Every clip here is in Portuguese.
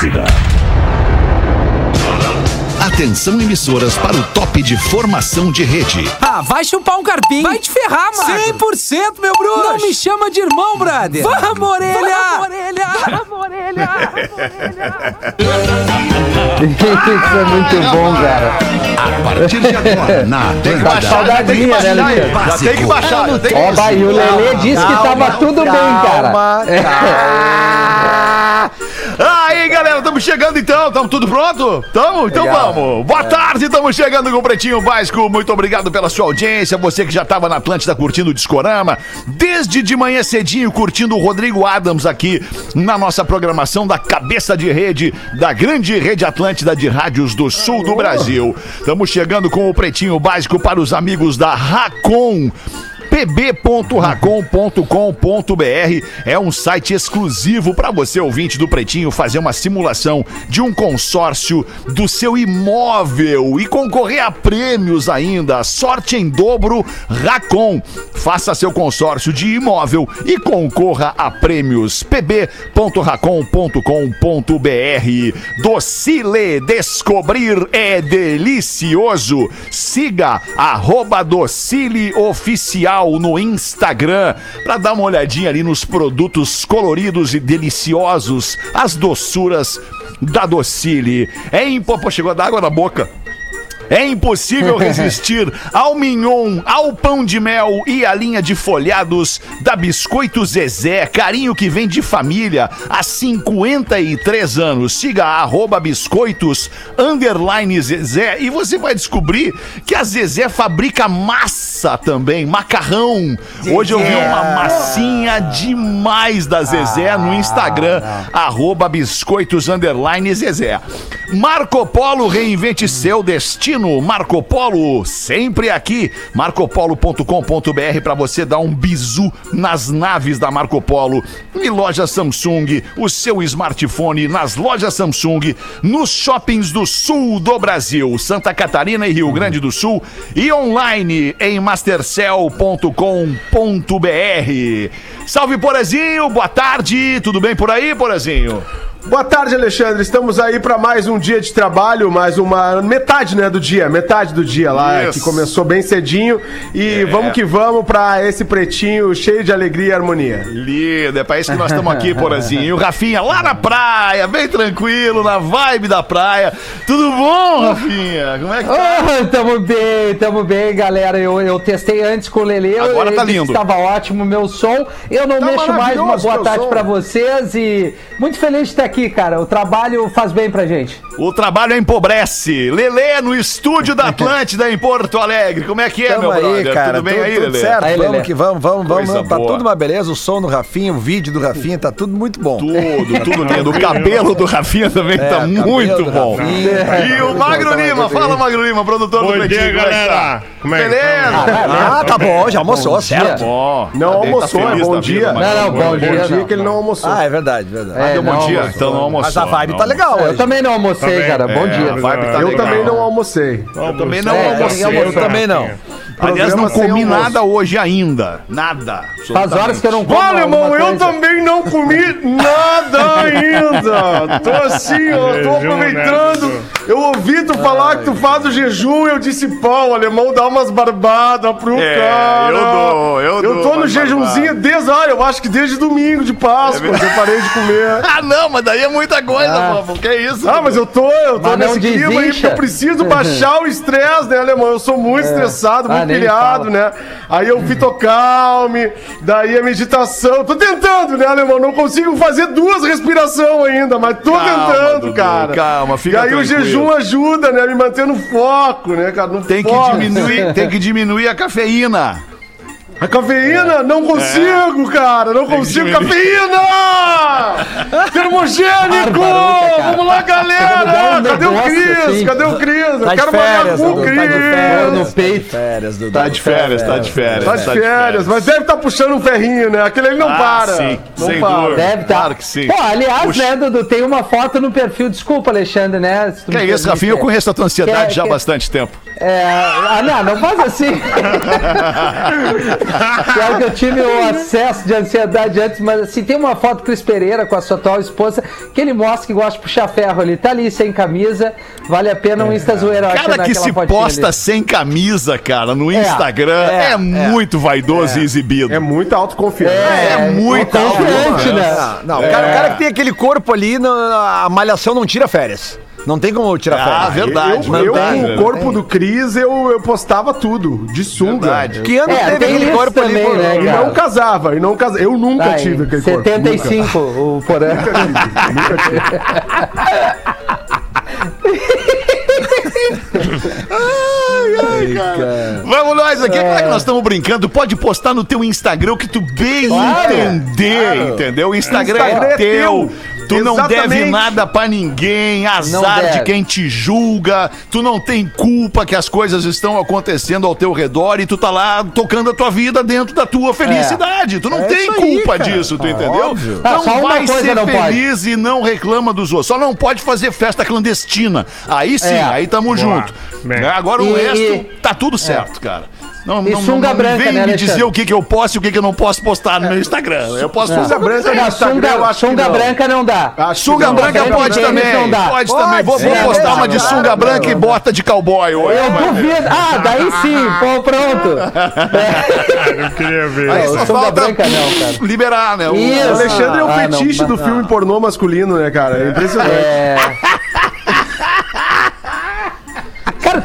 Atlântida. Atenção emissoras para o top de formação de rede. Ah, vai chupar um carpinho. Vai te ferrar, mano. 100% meu bruxo. Não me chama de irmão, brother. Vamos, orelha. Vamos, orelha. Vamos, orelha. Isso é muito bom, cara. A partir de agora, na Atlântida. Saudadinha, né, Lelê? Já tem que baixar, já tem que Ó, vai, e o Lelê disse que tava tudo bem, cara. Aí, galera, estamos chegando então. Estamos tudo pronto? Tamo? Então Legal. vamos. Boa tarde, estamos chegando com o Pretinho Básico. Muito obrigado pela sua audiência. Você que já estava na Atlântida curtindo o Discorama. Desde de manhã cedinho curtindo o Rodrigo Adams aqui na nossa programação da Cabeça de Rede da grande rede Atlântida de rádios do sul do Brasil. Estamos chegando com o Pretinho Básico para os amigos da Racon pb.racon.com.br é um site exclusivo para você, ouvinte do Pretinho, fazer uma simulação de um consórcio do seu imóvel e concorrer a prêmios ainda. Sorte em dobro, Racon. Faça seu consórcio de imóvel e concorra a prêmios. pb.racon.com.br Docile, descobrir é delicioso. Siga arroba Docile Oficial no Instagram para dar uma olhadinha ali nos produtos coloridos e deliciosos, as doçuras da Docile. É impo... Pô, chegou a dar água na boca. É impossível resistir ao mignon, ao pão de mel e à linha de folhados da Biscoito Zezé. Carinho que vem de família há 53 anos. Siga a arroba biscoitos underline Zezé e você vai descobrir que a Zezé fabrica massa também, macarrão. Hoje eu vi uma massinha demais da Zezé no Instagram, arroba biscoitos underline Zezé. Marco Polo, reinvente seu destino. Marco Polo, sempre aqui. marcopolo.com.br para você dar um bizu nas naves da Marco Polo. E loja Samsung, o seu smartphone nas lojas Samsung, nos shoppings do sul do Brasil, Santa Catarina e Rio Grande do Sul e online em mastercell.com.br. Salve Porazinho, boa tarde, tudo bem por aí, Porazinho? Boa tarde, Alexandre. Estamos aí para mais um dia de trabalho, mais uma metade, né, do dia, metade do dia lá, Isso. que começou bem cedinho e vamos que vamos para esse pretinho cheio de alegria e harmonia. Lindo, é pra isso que nós estamos aqui, Porazinho. E o Rafinha lá na praia, bem tranquilo, na vibe da praia. Tudo bom, Rafinha? Como é que tá? Ah, tamo bem, tamo bem, galera. Eu, eu testei antes com o Lelê. Agora tá lindo. Estava ótimo o meu som. Eu não Tá mexo mais. Uma boa tarde pra vocês e muito feliz de estar aqui, cara. O trabalho faz bem pra gente. O trabalho empobrece. Lelê no estúdio da Atlântida em Porto Alegre. Como é que é, Tamo meu aí, brother? cara. tudo bem tudo, aí, tudo Lelê? certo. Aí, vamos Lelê. que vamos, vamos, vamos. Coisa Tá boa. tudo uma beleza. O som do Rafinha, o vídeo do Rafinha, tá tudo muito bom. Tudo, tudo lindo. O cabelo do Rafinha também tá cabelo muito do bom. Rafinha. E o Magro Lima, fala Magro Lima, produtor do Bom Pretinho. dia, como é que tá? galera. Como é que Beleza. Ah, tá bom, já almoçou, Bom dia. certo. Bom. Não tá almoçou, é bom dia. Não, não, bom Bom dia. dia não. que ele não almoçou. Ah, é verdade, verdade. É, Deu bom dia. Então não almoçou. Mas a vibe não. tá legal Eu hoje. também não almocei, Também. cara. Bom É, dia. a vibe tá Eu legal. também não almocei. Eu também não É, almocei. eu- Eu também não. Aliás, não comi nada hoje ainda. Nada. Faz horas que eu não como Olha, irmão, eu também não comi nada ainda. Tô assim, ó, tô Jejum, aproveitando. né? Eu ouvi tu falar que tu faz o jejum e eu disse, pô, o alemão dá umas barbadas pro É, cara. eu dou, eu Eu dou tô no jejumzinho desde, olha, eu acho que desde domingo de Páscoa que eu parei de comer. Ah, não, mas daí é muita coisa, Ah. pô. Que isso? Ah, mas eu tô, eu tô Mas nesse clima aí porque eu preciso baixar o estresse, né, alemão? Eu sou muito estressado, Ah, muito nem pilhado, né? Aí eu fitocalme, daí a meditação. Tô tentando, né, alemão? Não consigo fazer duas respirações ainda, mas tô Calma, tentando, Dudu, cara. calma, fica E aí o tranquilo. jejum ajuda, né, a me manter no foco, né, cara? No Tem que foco. diminuir, tem que diminuir a cafeína. A cafeína? Não consigo, cara! Não consigo! Cafeína! Termogênico! Vamos lá, galera! Tá Cadê o Cris? assim. Cadê o Cris? Eu Tá quero férias, com o Dudu, tá de Cris! férias. No peito. Férias, Dudu. Tá de férias, tá de férias. Tá de férias, mas deve estar puxando um ferrinho, né? Aquele ali não Ah, para. sim, não sem para. dúvida. Deve estar. Claro que sim. Pô, aliás, Puxa. né, Dudu, tem uma foto no perfil. Desculpa, Alexandre, né? Que é isso. Rafinha? Eu conheço a tua ansiedade Quer- já há bastante tempo. É, ah, não, não faz assim. Pior que eu tive o acesso de ansiedade antes, mas assim, tem uma foto do Cris Pereira com a sua atual esposa, que ele mostra que gosta de puxar ferro ali. Tá ali sem camisa, vale a pena um Insta zoeiro. eu acho, Cara que se posta ali. sem camisa, cara, no Instagram, é, é, muito vaidoso e exibido. É muita autoconfiança. É, muito confiante, né? Não, não, o, cara, o cara que tem aquele corpo ali, não- a malhação não tira férias. Não tem como tirar Ah, férias. verdade. Eu, eu, verdade. o corpo do Cris, eu, eu postava tudo, de sunga. Verdade. Que ano É, teve aquele corpo ali? também, pô? né, E cara? não casava, e não casava. Eu nunca tive aquele corpo. 75 o Porã. Vamos nós aqui, claro que nós estamos brincando. Pode postar no teu Instagram o que tu bem Claro, entender, entendeu? O Instagram, Instagram é é teu. teu. Tu não deve Exatamente. nada pra ninguém, azar de quem te julga. Tu não tem culpa que as coisas estão acontecendo ao teu redor e tu tá lá tocando a tua vida dentro da tua felicidade. Tu não É tem aí, culpa cara. disso, tu Ah, entendeu? óbvio. Ah, Não uma vai ser não pode. feliz e não reclama dos outros. Só não pode fazer festa clandestina. Aí sim, É. aí tamo junto. Né? Né? Agora o E- resto tá tudo certo, cara. Não, E não, sunga não, não branca, vem né, me Alexandre? dizer o que, que eu posso e o que, que eu não posso postar no meu Instagram. Eu posso Sunga postar branca no Não, Instagram, eu sunga, acho que sunga não. branca não dá. Acho Sunga não. branca Sunga pode também. não dá. Pode, Pode também. Vou, vou postar não, uma de não, sunga não, branca e não. bota de cowboy hoje. Eu duvido. Ah, daí sim. Pô, pronto. Eu queria ver. Aí Não, só sunga falta branca não, cara. liberar, né? o-. O Alexandre é o Ah, não, fetiche do filme pornô masculino, né, cara? É impressionante. É.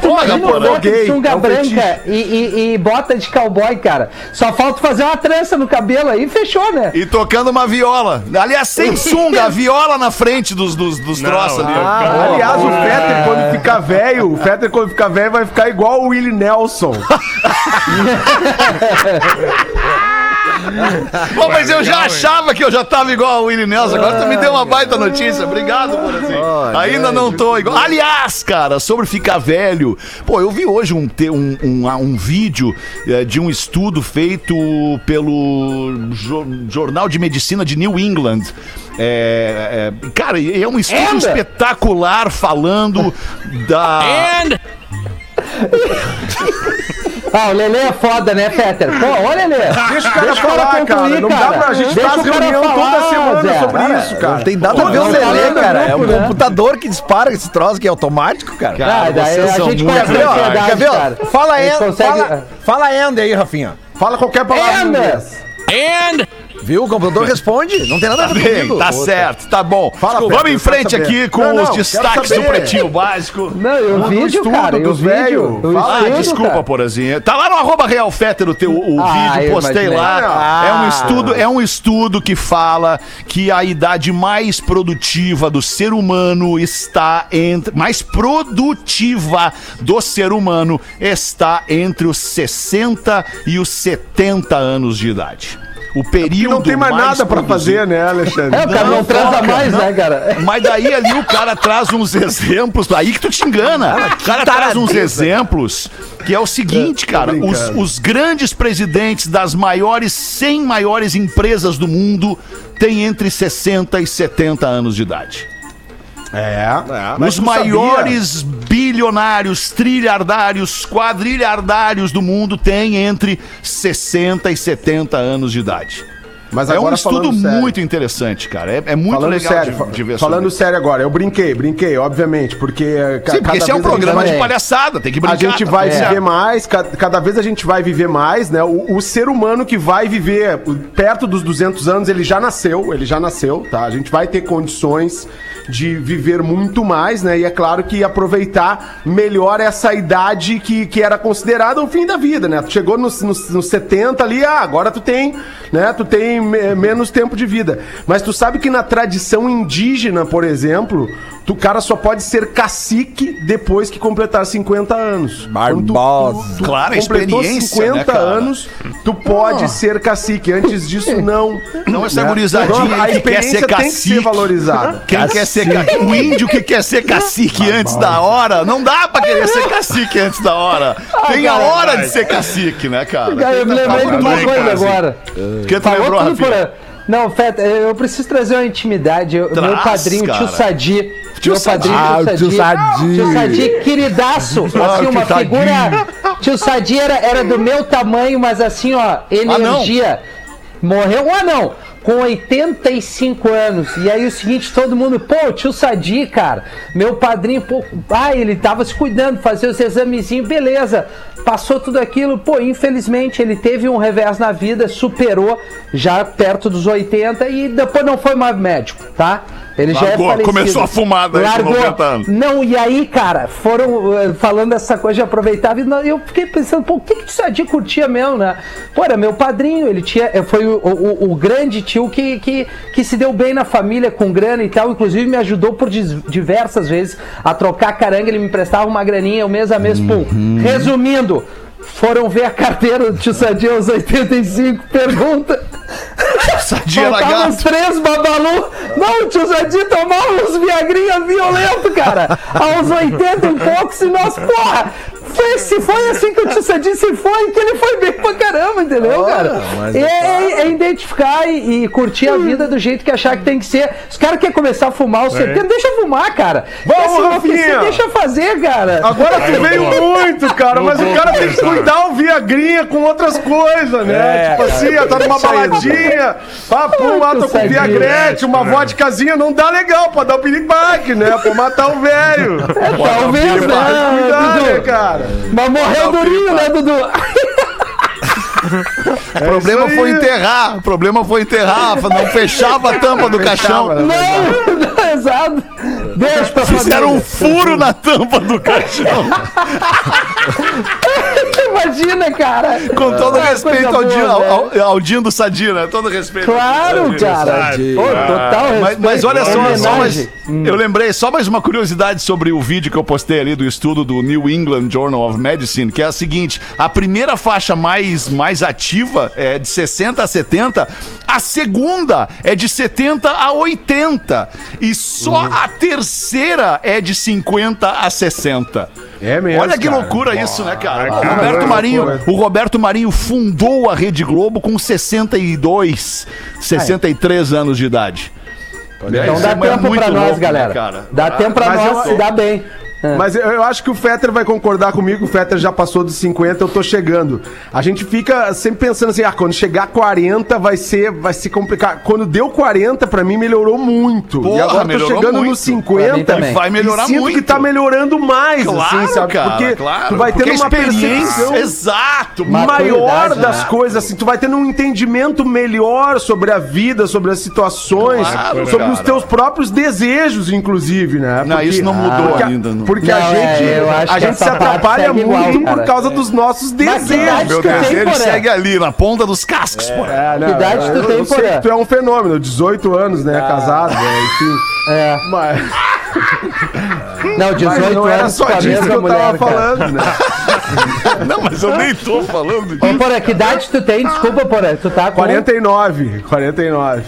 Porra, imagina porra, gay, sunga é um branca e, e- e bota de cowboy, cara. Só falta fazer uma trança no cabelo aí e fechou, né? E tocando uma viola. Aliás, sem sunga, a viola na frente dos, dos, dos troços ali. Aliás, o Fetter, quando ficar velho, o Fetter, quando ficar velho, vai ficar igual o Willie Nelson. Pô, mas eu já achava que eu já tava igual ao Willie Nelson. Agora tu me deu uma baita notícia. Obrigado, por assim. Ainda não tô igual. Aliás, cara, sobre ficar velho. Pô, eu vi hoje um, um, um, um vídeo eh, de um estudo feito pelo Jo- Jornal de Medicina de New England. É, é, cara, é um estudo Anda. espetacular falando da. And Ah, o Lelê é foda, né, Fetter? Pô, ô Lelê. Deixa o cara falar, cara. Não dá pra gente Deixa faz o cara reunião falar, toda semana Zé. sobre Cara, isso, cara. Não tem nada a ver o não, Lelê, cara. É um né? computador que dispara esse troço que é automático, cara. Ah, daí vocês a gente muito Quer conhece ver, a ó? ansiedade, Quer ver, ó? cara. Fala A end, consegue- fala, fala end aí, Rafinha. Fala qualquer palavra em Anda. Viu? O computador responde. Não tem nada a ver Bem, comigo. tá certo, tá bom. Fala, Vamos Pedro, em eu frente aqui com Não, não, os quero destaques do. Pretinho Básico. Não, e o Do vídeo, estudo, cara, o dos vídeo. velho. o Ah, estudo, desculpa, cara. Porazinha. Tá lá no arroba Real Fetter o, teu, o Ah, vídeo, eu postei lá. Ah. É um estudo, é um estudo que fala que a idade mais produtiva do ser humano está entre mais produtiva do ser humano está entre os 60 e os 70 anos de idade. O E período não tem mais nada pra produzido- fazer, né, Alexandre? É, o cara não, Não, transa mais, não. né, cara? Mas daí ali o cara traz uns exemplos, aí que tu te engana. O cara traz uns exemplos que é o seguinte, cara, os, os grandes presidentes das maiores 100 maiores empresas do mundo têm entre 60 e 70 anos de idade. É. Mas Os tu sabia? maiores bilionários, trilhardários, quadrilhardários do mundo têm entre 60 e 70 anos de idade. Mas é um estudo sério. muito interessante, cara. É, é muito Falando legal sério, de, de ver falando sobre. sério agora, eu brinquei, brinquei, obviamente, porque Sim, porque cada esse é um a programa vai- de palhaçada, tem que A brincar. gente vai É. viver mais, ca- cada, vez a gente vai viver mais, né? O, o ser humano que vai viver perto dos 200 anos, ele já nasceu, ele já nasceu, tá? A gente vai ter condições de viver muito mais, né? E é claro que aproveitar melhor essa idade que, que era considerada o fim da vida, né? Tu chegou nos, nos, nos 70 ali, ah, agora tu tem, né? Tu tem me- menos tempo de vida. Mas tu sabe que na tradição indígena, por exemplo, tu cara só pode ser cacique depois que completar 50 anos. Barbosa. tu- tu Claro, a completou experiência, 50 né, cara? anos, tu pode ser cacique. Antes disso, não. Não essa Né? gurizadinha Então, aí que quer ser experiência tem que cacique. ser valorizada. Quem quer ser ca... O índio que quer ser cacique antes da hora, não dá pra querer ser cacique antes da hora. Tem a cara, hora de ser cacique, né, cara? Cara, eu me lembrei de uma coisa agora. O que tu Falou lembrou, Rafinha? Não, Feta, eu preciso trazer uma intimidade. Eu- meu Traz, padrinho, cara. tio Sadi. Tio meu padrinho, Sadi. Ah, o tio Sadi. Tio Sadi, queridaço. Ah, Assim, uma tadinho. figura Tio Sadi era, era do meu tamanho, mas assim, ó, energia. Morreu um anão com 85 anos. E aí o seguinte, todo mundo, pô, tio Sadi, cara, meu padrinho, pô, ah, ele tava se cuidando, fazia os examezinhos, beleza. Passou tudo aquilo, pô, infelizmente ele teve um revés na vida, superou já perto dos 80 e depois não foi mais médico, tá? Ele já é Largou, falecido. começou a com Largou. 90 anos. Não, e aí, cara, foram eh, falando essa coisa de aproveitar. E eu fiquei pensando, pô, o que que o Sadi curtia mesmo, né? Pô, era meu padrinho, ele tinha, eh, foi o, o- o grande tio que, que, que se deu bem na família com grana e tal. Inclusive me ajudou por diversas vezes a trocar caranga. Ele me emprestava uma graninha, o mês a mês, pum. Resumindo, foram ver a carteira do tio Sadi aos 85, pergunta. Sadia era Faltavam gato. três babalu. Não, o tio Zadi tomava uns viagrinha violento, cara. Aos 80 e poucos, e nós, porra, foi, se foi assim que o tio Zadi se foi, que ele foi bem pra caramba, entendeu, cara? É, é- é identificar e, e curtir a vida do jeito que achar que tem que ser. Os caras querem começar a fumar aos 70, deixa fumar, cara. Vamos, Rafinha. deixa fazer, cara. Agora tu veio muito, cara, mas o cara tem que cuidar o Viagrinha com outras coisas, né? tipo assim, tá numa baladinha, pum, lá tô com. Viagrete, uma vodkazinha, não dá legal pra dar o piripaque, né? Pra matar o velho. Talvez, Tem que cuidar, né, né, cara? Mas morreu durinho, né, Dudu? O problema foi enterrar. O problema foi enterrar. Não fechava a tampa do caixão. Fechava, né? Não, não, exato. Beijo pra Fizeram um furo na tampa do caixão. Imagina, cara. Com todo Ah, respeito ao, Dinho, boa, ao, ao, ao Dinho do Sadia, né? Todo respeito. Claro, cara. Pô, total Mas, respeito. mas olha só, só mais, Homenagem. eu lembrei só mais uma curiosidade sobre o vídeo que eu postei ali do estudo do New England Journal of Medicine, que é a seguinte: a primeira faixa mais, mais ativa é de 60 a 70, a segunda é de 70 a 80 e só a terceira é de 50 a 60. É mesmo, Olha que cara. loucura isso, né, cara? O cara, Roberto é Marinho, o Roberto Marinho fundou a Rede Globo com 62, 63 anos de idade. Então Isso dá é tempo pra nós, louco, né, galera. Dá tempo pra Mas nós eu- se dar bem. Mas eu, eu acho que o Fetter vai concordar comigo, o Fetter já passou dos 50, eu tô chegando. A gente fica sempre pensando assim, ah, quando chegar a 40 vai ser, vai ser complicado. Quando deu 40, pra mim melhorou muito. Porra, e agora tô melhorou chegando muito. nos Pra mim 50 também. Vai melhorar e sinto muito. que tá melhorando mais, Claro, assim, sabe? cara, Porque claro. tu vai Porque tendo uma percepção Exato. maior Maturidade, das né? coisas, assim, tu vai tendo um entendimento melhor sobre a vida, sobre as situações, Claro, sobre os cara. teus próprios desejos, inclusive, né? Não, isso não mudou porque, ainda, não. Porque a Não, é, gente, eu acho a gente se atrapalha muito igual, cara. por causa dos nossos Mas desejos. Meu desejo segue ali, na ponta dos cascos, pô. É, não, Que idade tu tem, que tu é um fenômeno, 18 anos, né? Casado, né? Enfim. É. Mas, Não, mas 18 não era só a disso que eu mulher, tava cara. falando, né? Não, mas eu nem tô falando Ô, disso. Porã, que idade tu tem? Desculpa, Porã. Tu tá com... 49, 49.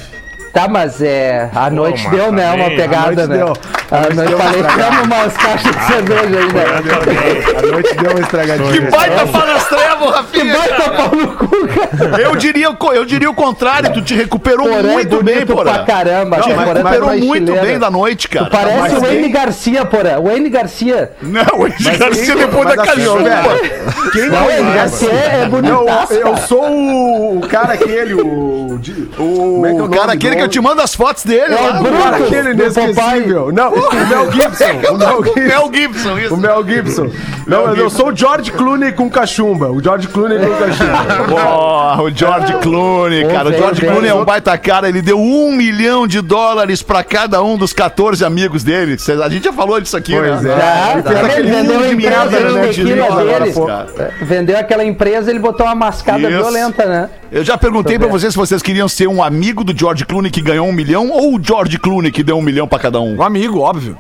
Tá, mas é... A noite mas deu, né? Uma pegada, a noite né? deu. A noite falei que tamo umas caixas de cerveja aí, né? A noite deu uma estragadinha. Que baita falastrebo, Rafinha. Vai tapar no cu, cara. Eu diria, o eu diria o contrário, tu te recuperou Porã é muito bem, bonito porra. pra caramba. Te cara. Porã tá recuperou muito bem da noite, cara. Tu parece o Wayne quem- Garcia, Porã. O Wayne Garcia. Não, o Andy Garcia quem- depois da assim, velho, Quem Não, o Wayne conhece? Garcia é Não, bonitaço, eu sou o, o cara aquele, o. como é que é O cara, aquele que eu te mando as fotos dele. É o Bruno. Aquele inesquecível. Não, o Mel Gibson. O Mel Gibson. Mel Gibson, isso. O Mel Gibson. Não, eu sou o George Clooney com cachumba. O George Clooney com cachumba. Ó, o George Clooney, cara. O George. Clooney é um baita cara. Ele deu um milhão de dólares pra cada um dos 14 amigos dele. A gente já falou disso aqui, Pois né? é. Já, Ele fez vendo? aquele vendeu a de empresa de né, agora, dele. pô. cara. Vendeu aquela empresa, ele botou uma mascada Isso. violenta, né? Eu já perguntei pra vocês se vocês queriam ser um amigo do George Clooney que ganhou um milhão ou o George Clooney que deu um milhão pra cada um. Um amigo, óbvio.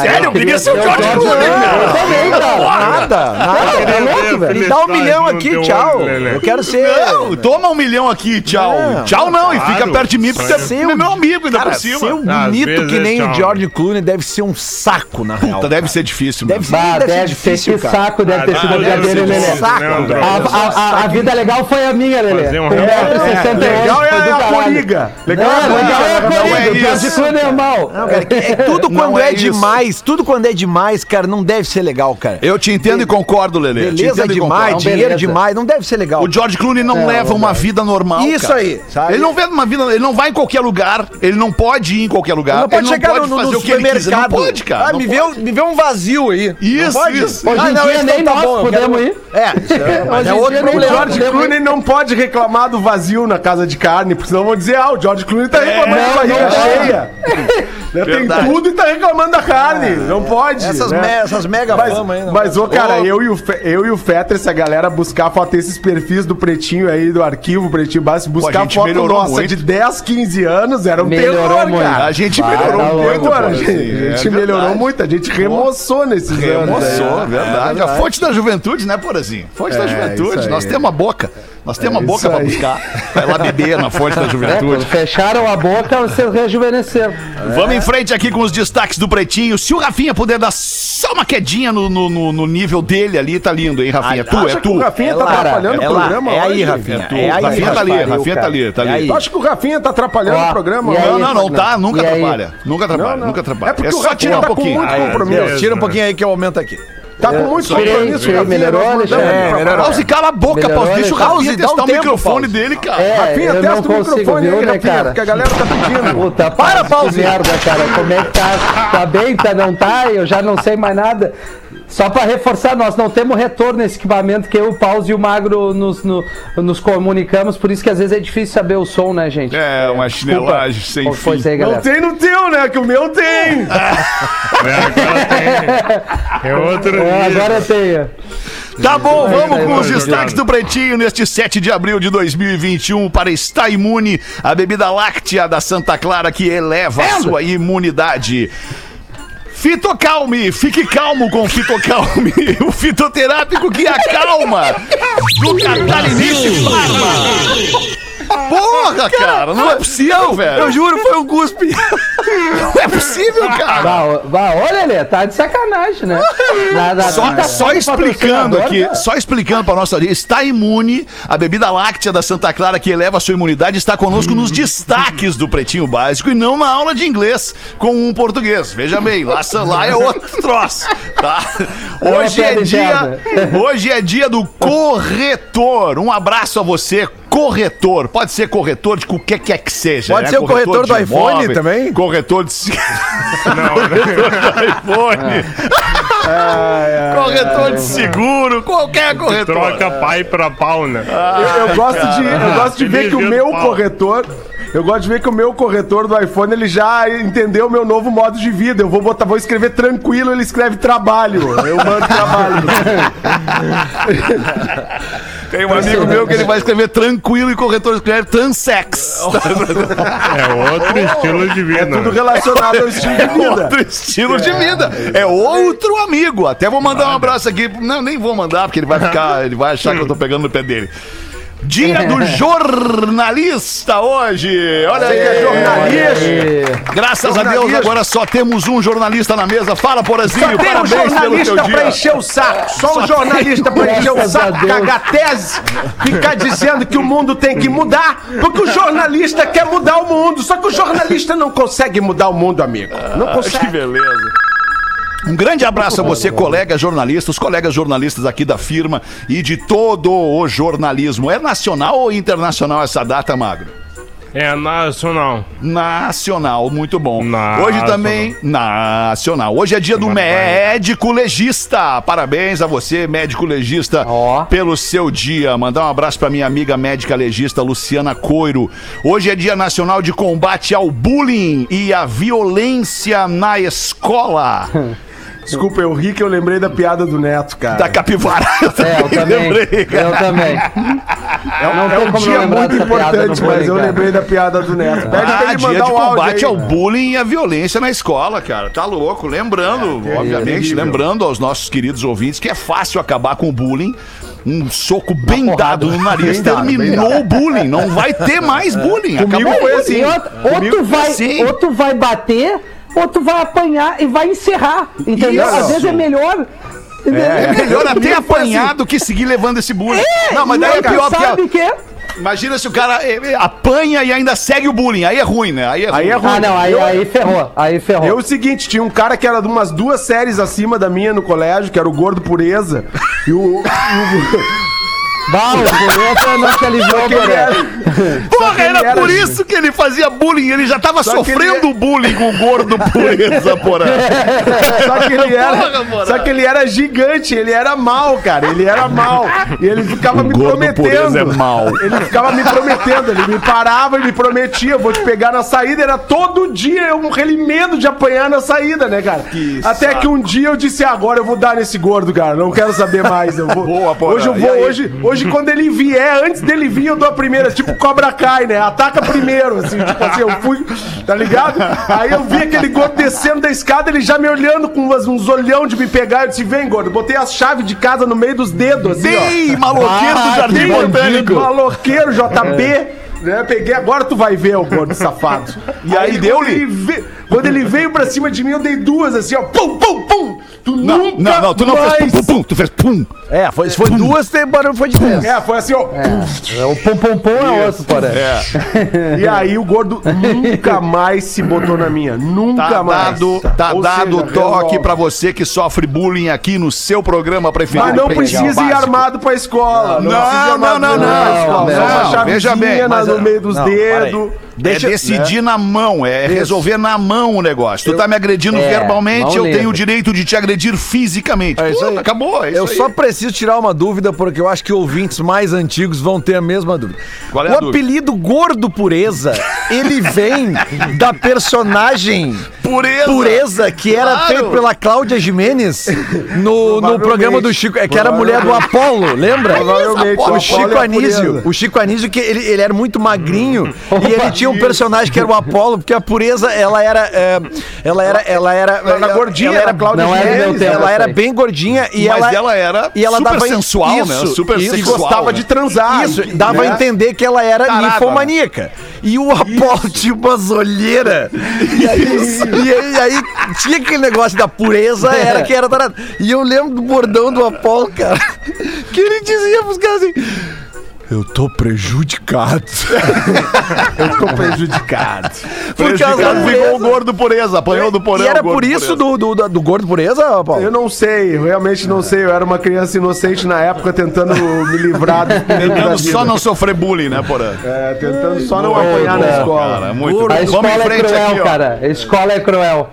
Sério? Eu queria ser o George Clooney, Eu cara. também, cara. Nada, nada. Tá louco, velho? Me dá um milhão aqui, tchau. Eu quero ser. Não, toma um milhão aqui, tchau. Tchau não, e fica perto de mim porque Isso você é meu amigo ainda por cima. ser um bonito que nem é o tchau. George Clooney deve ser um saco, na real. Puta, deve ser difícil Deve mesmo. ser, Bah, deve ser difícil, que cara. saco deve ter Ah, sido o dia deve dele, Lelê. Saco, né, velho. A, a- a- a vida legal foi a minha, Lelê. Um. 1,68 Legal é a. Não, Legal é a é a é Coringa, o George. Clooney é mal. É tudo quando é é, demais demais, tudo quando é demais, cara, não deve ser legal, cara. Eu te entendo e concordo, Lelê. Te Beleza demais, concordo. Não, dinheiro beleza. demais, não deve ser legal. O George Clooney não É, leva uma vida normal. Isso cara. aí, sabe? Ele não vê uma vida. Ele não vai em qualquer lugar. Ele não pode ir em qualquer lugar. não pode ele chegar no, no, fazer no o que ele quiser. supermercado. Não pode, cara. Ah, não me, pode. vê, um- me vê um vazio aí. Isso, não pode? isso. Hoje Ah, não, dia esse nem não tá nós bom, podemos ir. É, é, é outro dia nem O problema. George. Clooney não pode reclamar do vazio na casa de carne, porque senão vão dizer, ah, o George Clooney tá reclamando não, de barriga não pode. cheia. Né, Tem tudo e tá reclamando da carne. Não pode. Essas, né? me- essas mega Mas, fama aí. mas ô, cara, eu e, o Fe, eu e o Fetter, se a galera buscar foto, esses perfis do Pretinho aí, do arquivo Pretinho Básico, Pô, a buscar gente foto nossa muito. de 10, 15 anos, era um Melhorou terror, muito. cara. A gente Vai, melhorou tá muito, louco, pô, a assim, gente, a é melhorou muito, a gente remoçou nesses anos. Remoçou, aí. verdade. A fonte da juventude, né, Porazinho? Fonte da É, juventude. Nós temos uma boca. Nós temos uma boca aí. buscar. Vai lá beber na fonte da É, juventude. fecharam a boca, vocês rejuvenesceram. Vamos em frente aqui com os destaques do Pretinho. Se o Rafinha puder dar só uma quedinha no, no, no- no nível dele ali, tá lindo, hein, Rafinha? tu, é tu. o Rafinha É tá lá, atrapalhando é o programa é aí? Rafinha. É tu. É aí, Rafinha tá ali, Rafael, Rafinha tá ali, tá É ali. Tu acha que o Rafinha tá atrapalhando Ó, o programa? aí? Não, não, não tá, nunca atrapalha. Nunca atrapalha, nunca atrapalha. É porque o só Rafinha tirar um tá com pouquinho. muito Ah, é. compromisso. Tira um pouquinho aí que eu aumento aqui. Tá com muito tirei, compromisso, melhorou, É, fora. Pause, cala a boca, Paulo. Deixa o Pause, um testar o microfone Pause. dele, cara. É, Rafinha, testa o microfone aí, né, Rafinha, cara? porque a galera tá pedindo. Puta, Para. Que merda, cara. Como é que tá? Tá bem, tá? Não tá? Eu já não sei mais nada. Só pra reforçar, nós não temos retorno nesse equipamento que eu, o Pause e o Magro nos, no- nos comunicamos, por isso que às vezes é difícil saber o som, né, gente? É, uma Desculpa. chinelagem sem Pois fim. aí, Não tem no teu, né? Que o meu tem. É outro É, agora eu tenho. Tá bom, vamos com os destaques do Pretinho neste 7 de abril de 2021 para estar imune a bebida láctea da Santa Clara que eleva a sua imunidade. Fitocalme, fique calmo com Fitocalme, o fitoterápico que acalma do Catarinense Farma. Porra, cara, não é possível, velho. Eu juro, foi um cuspe. Não é possível, cara. Vá, vá, olha, Lê, tá de sacanagem, né? Na, na Só, só explicando aqui, né? só explicando para nossa audiência, está imune, a bebida láctea da Santa Clara que eleva a sua imunidade está conosco nos destaques do Pretinho Básico e não na aula de inglês com um português. Veja bem, lá, lá é outro troço, tá? uma Hoje é dia, hoje é dia do corretor. Um abraço a você, corretor. Pode ser corretor de qualquer que quer que seja. Pode né? ser o corretor do de iPhone imóvel, também? Corretor de corretor do iPhone. corretor de seguro, qualquer corretor. Troca pai pra pau, né? Eu, eu gosto de, eu gosto de ver que o do meu pau. corretor. Eu gosto de ver que o meu corretor do iPhone ele já entendeu o meu novo modo de vida. Eu vou botar, vou escrever tranquilo, ele escreve trabalho. Eu mando trabalho. Tem um amigo meu que ele vai escrever tranquilo e corretor escreve transex. É outro estilo de vida. Tudo né? relacionado ao estilo de É vida. outro estilo de vida. É outro amigo. Até vou mandar um abraço aqui. Não, nem vou mandar, porque ele vai ficar. Ele vai achar que eu tô pegando no pé dele. Dia do jornalista hoje. Olha aí, é jornalista. Graças a Deus, agora só temos um jornalista na mesa. Fala, Porazinho. Só tem um Parabéns pelo jornalista teu pra encher o saco. Só um jornalista pra encher o saco, cagar tese, ficar dizendo que o mundo tem que mudar, porque o jornalista quer mudar o mundo. Só que o jornalista não consegue mudar o mundo, amigo. Não Que consegue. beleza. Um grande abraço a você, colega jornalista, os colegas jornalistas aqui da firma e de todo o jornalismo. É nacional ou internacional essa data, Magro? É nacional. Nacional, muito bom. Nacional. Hoje também, nacional. Hoje é dia do médico legista. Parabéns a você, médico legista, Ó. pelo seu dia. Mandar um abraço pra minha amiga médica legista, Luciana Coiro. Hoje é dia nacional de combate ao bullying e à violência na escola. Desculpa, eu ri que eu lembrei da piada do Neto, cara. Da capivara. É, eu também. lembrei, cara. Eu também. É, Não é um dia muito importante, no mas eu bullying, lembrei da piada do Neto. Pede pra Ah, ele dia mandar de o áudio combate aí. ao bullying e à violência na escola, cara. Tá louco. Lembrando, obviamente, terrível. lembrando aos nossos queridos ouvintes que é fácil acabar com o bullying. Um soco bem dado no nariz Bem dado, terminou o bullying. Não vai ter mais bullying. Comigo Acabou. foi assim. E outro- vai, assim. ou tu vai bater, ou tu vai apanhar e vai encerrar. Entendeu? Isso. Às vezes é melhor. É melhor até apanhar do que seguir levando esse bullying. não, mas daí é pior sabe que é. Imagina se o cara eh, eh, apanha e ainda segue o bullying. Aí é ruim, né? Aí é ruim. Aí é ruim. Ah, não, aí, aí ferrou. Aí ferrou. Eu, o seguinte, tinha um cara que era de umas duas séries acima da minha no colégio, que era o Gordo Pureza. E o. Bah, o Pureza não te aliviou, que era, Porra, que ele era, era- por isso que ele fazia bullying. Ele já tava Só que ele sofrendo é- bullying com o gordo pureza, porra. Só que ele era. Porra, só que ele era gigante, ele era mal, cara. Ele era mal. E ele ficava me gordo prometendo. é mau. Ele ficava me prometendo. Ele me parava e me prometia: vou te pegar na saída. Era todo dia aquele medo de apanhar na saída, né, cara? Até que um dia eu disse: "Ah, agora eu vou dar nesse gordo, cara. Não quero saber mais. Eu vou. Boa, Porã. hoje eu vou. Hoje, hoje, quando ele vier, antes dele vir, eu dou a primeira. Tipo Cobra Kai, né? Ataca primeiro, assim. Tipo assim, eu fui. Tá ligado? Aí eu vi aquele gordo descendo da escada, ele já me olhando com umas- uns olhão de me pegar. Eu disse: vem, gordo. Botei a chave de casa no meio dos dedos, assim, ó. Ei, maloqueiro do Ah, Jardim tem Botânico. Maloqueiro, JB. Né, peguei, agora tu vai ver o gordo safado. E aí, quando deu-lhe? Quando ele veio pra cima de mim, eu dei duas assim, ó. Pum, pum, pum. Tu Não, nunca não, não, tu não mais... fez pum, pum, pum, tu fez pum. É, foi, foi duas, tem barulho foi de três. É, foi assim, ó. O pum pum pum é outro, Porã. E aí o gordo nunca mais se botou na minha. Nunca Tá mais. dado, tá Ou dado seja, o toque resolve. pra você que sofre bullying aqui no seu programa preferido. Mas não precisa ir armado pra escola. Não, não, não, não, não, Só uma não, no meio dos não, dedos. Deixa- é decidir na mão, é resolver na mão o negócio. Tu tá me agredindo É, verbalmente, eu tenho o livre. direito de te agredir fisicamente. É isso aí. acabou, é isso Eu só preciso tirar uma dúvida, porque eu acho que ouvintes mais antigos vão ter a mesma dúvida. Qual é o a dúvida? apelido Gordo Pureza, ele vem da personagem Pureza. Pureza, que era Claro. feito pela Cláudia Jimenez no, no programa do Chico, é, que era a mulher do Apolo, lembra? Provavelmente, o Chico é Anísio. O Chico Anísio, que ele, ele era muito magrinho e ele tinha um personagem que era o Apolo, porque a pureza, ela era. é, ela era. Ela era. Ela era gordinha, ela era era Cláudia Não é Jimenez, tempo Ela era bem gordinha e Mas ela. ela era e ela super dava sensual, né? isso, Super isso. E gostava né? de transar. Isso, dava né? a entender que ela era Tarada. ninfomaníaca. E o Apolo tinha umas olheiras. E aí, e aí- aí tinha aquele negócio da pureza, era que era tarado. E eu lembro do bordão do Apolo, cara, que ele dizia pros caras assim. Eu tô prejudicado. Eu tô prejudicado. Por causa Prejudicado ficou o gordo pureza, apanhou do porão. E era por isso do, do, do gordo pureza, Paulo? Eu não sei, eu realmente não sei. Eu era uma criança inocente na época tentando me livrar da Tentando só não sofrer bullying, né, Porã? É, tentando só não apanhar na escola. Cara, muito bem. A Vamos escola é cruel, aqui, cara. A escola é cruel.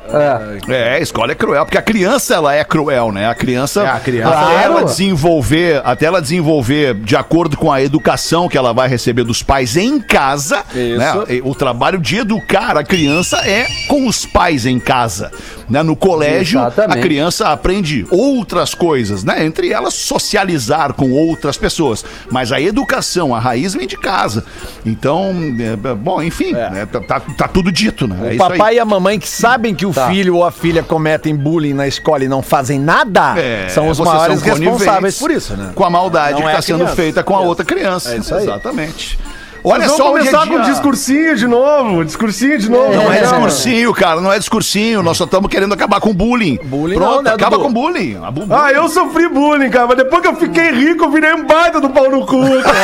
É. É, a escola é cruel, porque a criança ela é cruel, né? A criança, É, a criança. até Claro. ela desenvolver, até ela desenvolver de acordo com a educação que ela vai receber dos pais em casa, né? O trabalho de educar a criança é com os pais em casa, né? No colégio, Exatamente. a criança aprende outras coisas, né? Entre elas socializar com outras pessoas, mas a educação, a raiz vem de casa. Então, é, bom, enfim, né? tá, tá- tá tudo dito, né? É O aí. papai e a mamãe que sabem que o Tá. filho ou a filha cometem bullying na escola e não fazem nada, É, são os maiores são responsáveis por isso, né? Com a maldade que é está sendo feita com a outra criança. É isso aí. Exatamente. Olha Vamos só, é começar com dia- discursinho de novo. Discursinho de novo. Não é É. discursinho, cara, não é discursinho. Nós só estamos querendo acabar com o bullying. Bullying Pronto, não, né, acaba Dudu? com o bullying. Ah, eu sofri bullying, cara, mas depois que eu fiquei rico, eu virei um baita do pau no cu, cara.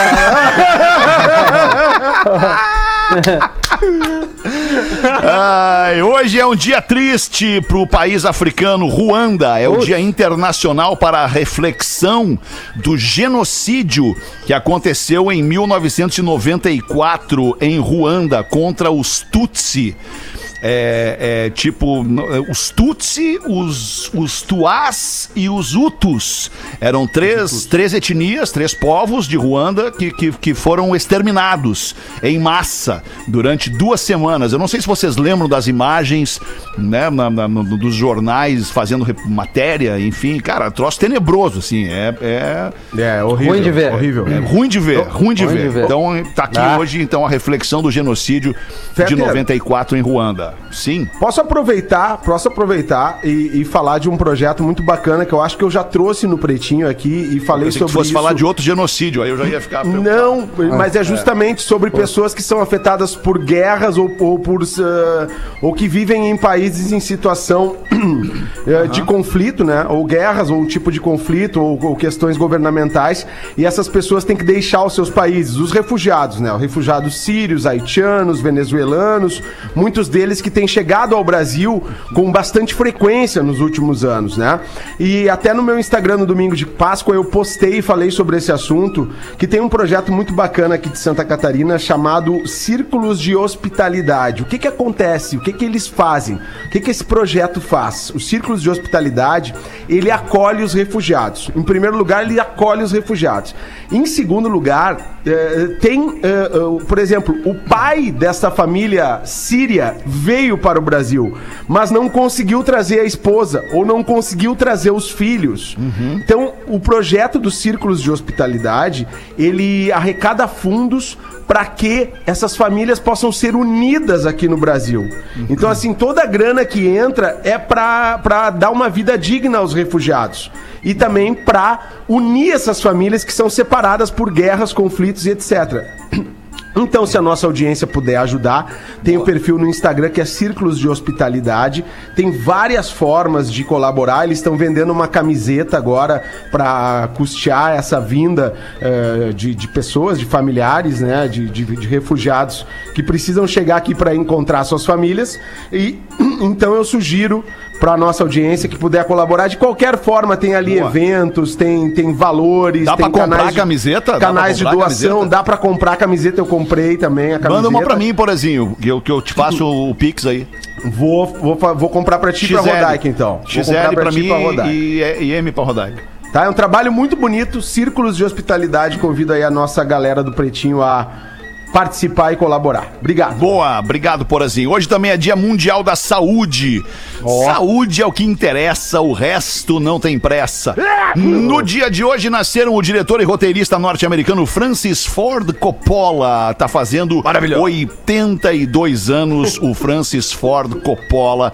Ai, hoje é um dia triste para o país africano Ruanda. É o Dia Internacional para a Reflexão do Genocídio que aconteceu em 1994 em Ruanda contra os Tutsi. É, é, tipo, no- os Tutsi, os, os Tuás e os Hutus. Eram três, três etnias, três povos de Ruanda que, que, que foram exterminados em massa durante duas semanas. Eu não sei se vocês lembram das imagens né, na- na- no- dos jornais fazendo matéria, enfim. Cara, troço tenebroso, assim. É, é, É, horrível. Ruim de ver. Horrível. é ruim de ver, ruim de Ruim ver. de ver. Então, tá aqui Ah. hoje então a reflexão do genocídio de Fetter. 94 em Ruanda. Sim. Posso aproveitar, posso aproveitar e, e falar de um projeto muito bacana que eu acho que eu já trouxe no Pretinho aqui e falei que sobre tu fosse isso. falar de outro genocídio, aí eu já ia ficar. preocupado. Não, mas é justamente sobre pessoas que são afetadas por guerras ou, ou por uh, ou que vivem em países em situação uh, de conflito, né? Ou guerras, ou um tipo de conflito, ou, ou questões governamentais. E essas pessoas têm que deixar os seus países. Os refugiados, né? Os refugiados sírios, haitianos, venezuelanos, muitos deles que têm chegado ao Brasil com bastante frequência nos últimos anos, né? E até no meu Instagram no domingo de Páscoa eu postei e falei sobre esse assunto, que tem um projeto muito bacana aqui de Santa Catarina chamado Círculos de Hospitalidade. O que que acontece? O que que eles fazem? O que que esse projeto faz? Os Círculos de Hospitalidade, ele acolhe os refugiados. Em primeiro lugar, ele acolhe os refugiados. Em segundo lugar, eh, tem, eh, eh, por exemplo, o pai dessa família síria veio para o Brasil, mas não conseguiu trazer a esposa ou não conseguiu trazer os filhos. Então, o projeto dos círculos de hospitalidade, ele arrecada fundos para que essas famílias possam ser unidas aqui no Brasil. Então, assim, toda a grana que entra é para dar uma vida digna aos refugiados. E também para unir essas famílias que são separadas por guerras, conflitos e etc. Então, se a nossa audiência puder ajudar, tem o perfil no Instagram que é Círculos de Hospitalidade. Tem várias formas de colaborar. Eles estão vendendo uma camiseta agora para custear essa vinda eh, de, de pessoas, de familiares, né, de, de- de refugiados que precisam chegar aqui para encontrar suas famílias. E então eu sugiro para nossa audiência que puder colaborar de qualquer forma. Tem ali Boa. eventos, tem, tem valores, Dá tem pra comprar canais de- camiseta? Canais de comprar doação, camiseta? dá pra comprar camiseta, eu comprei também a camiseta. Manda uma pra mim, Porazinho, que eu, que eu te faço o Pix aí. Vou, vou, vou comprar pra ti e pra Rodaica, então. XL comprar ti mim pra Rodaica. e, e M pra Rodaica. Tá? É um trabalho muito bonito, Círculos de Hospitalidade. Convido aí a nossa galera do Pretinho a participar e colaborar. Obrigado. Boa, obrigado, Porazinho. Hoje também é Dia Mundial da Saúde. Saúde é o que interessa, o resto não tem pressa. No dia de hoje nasceram o diretor e roteirista norte-americano Francis Ford Coppola. Tá fazendo 82 anos o Francis Ford Coppola.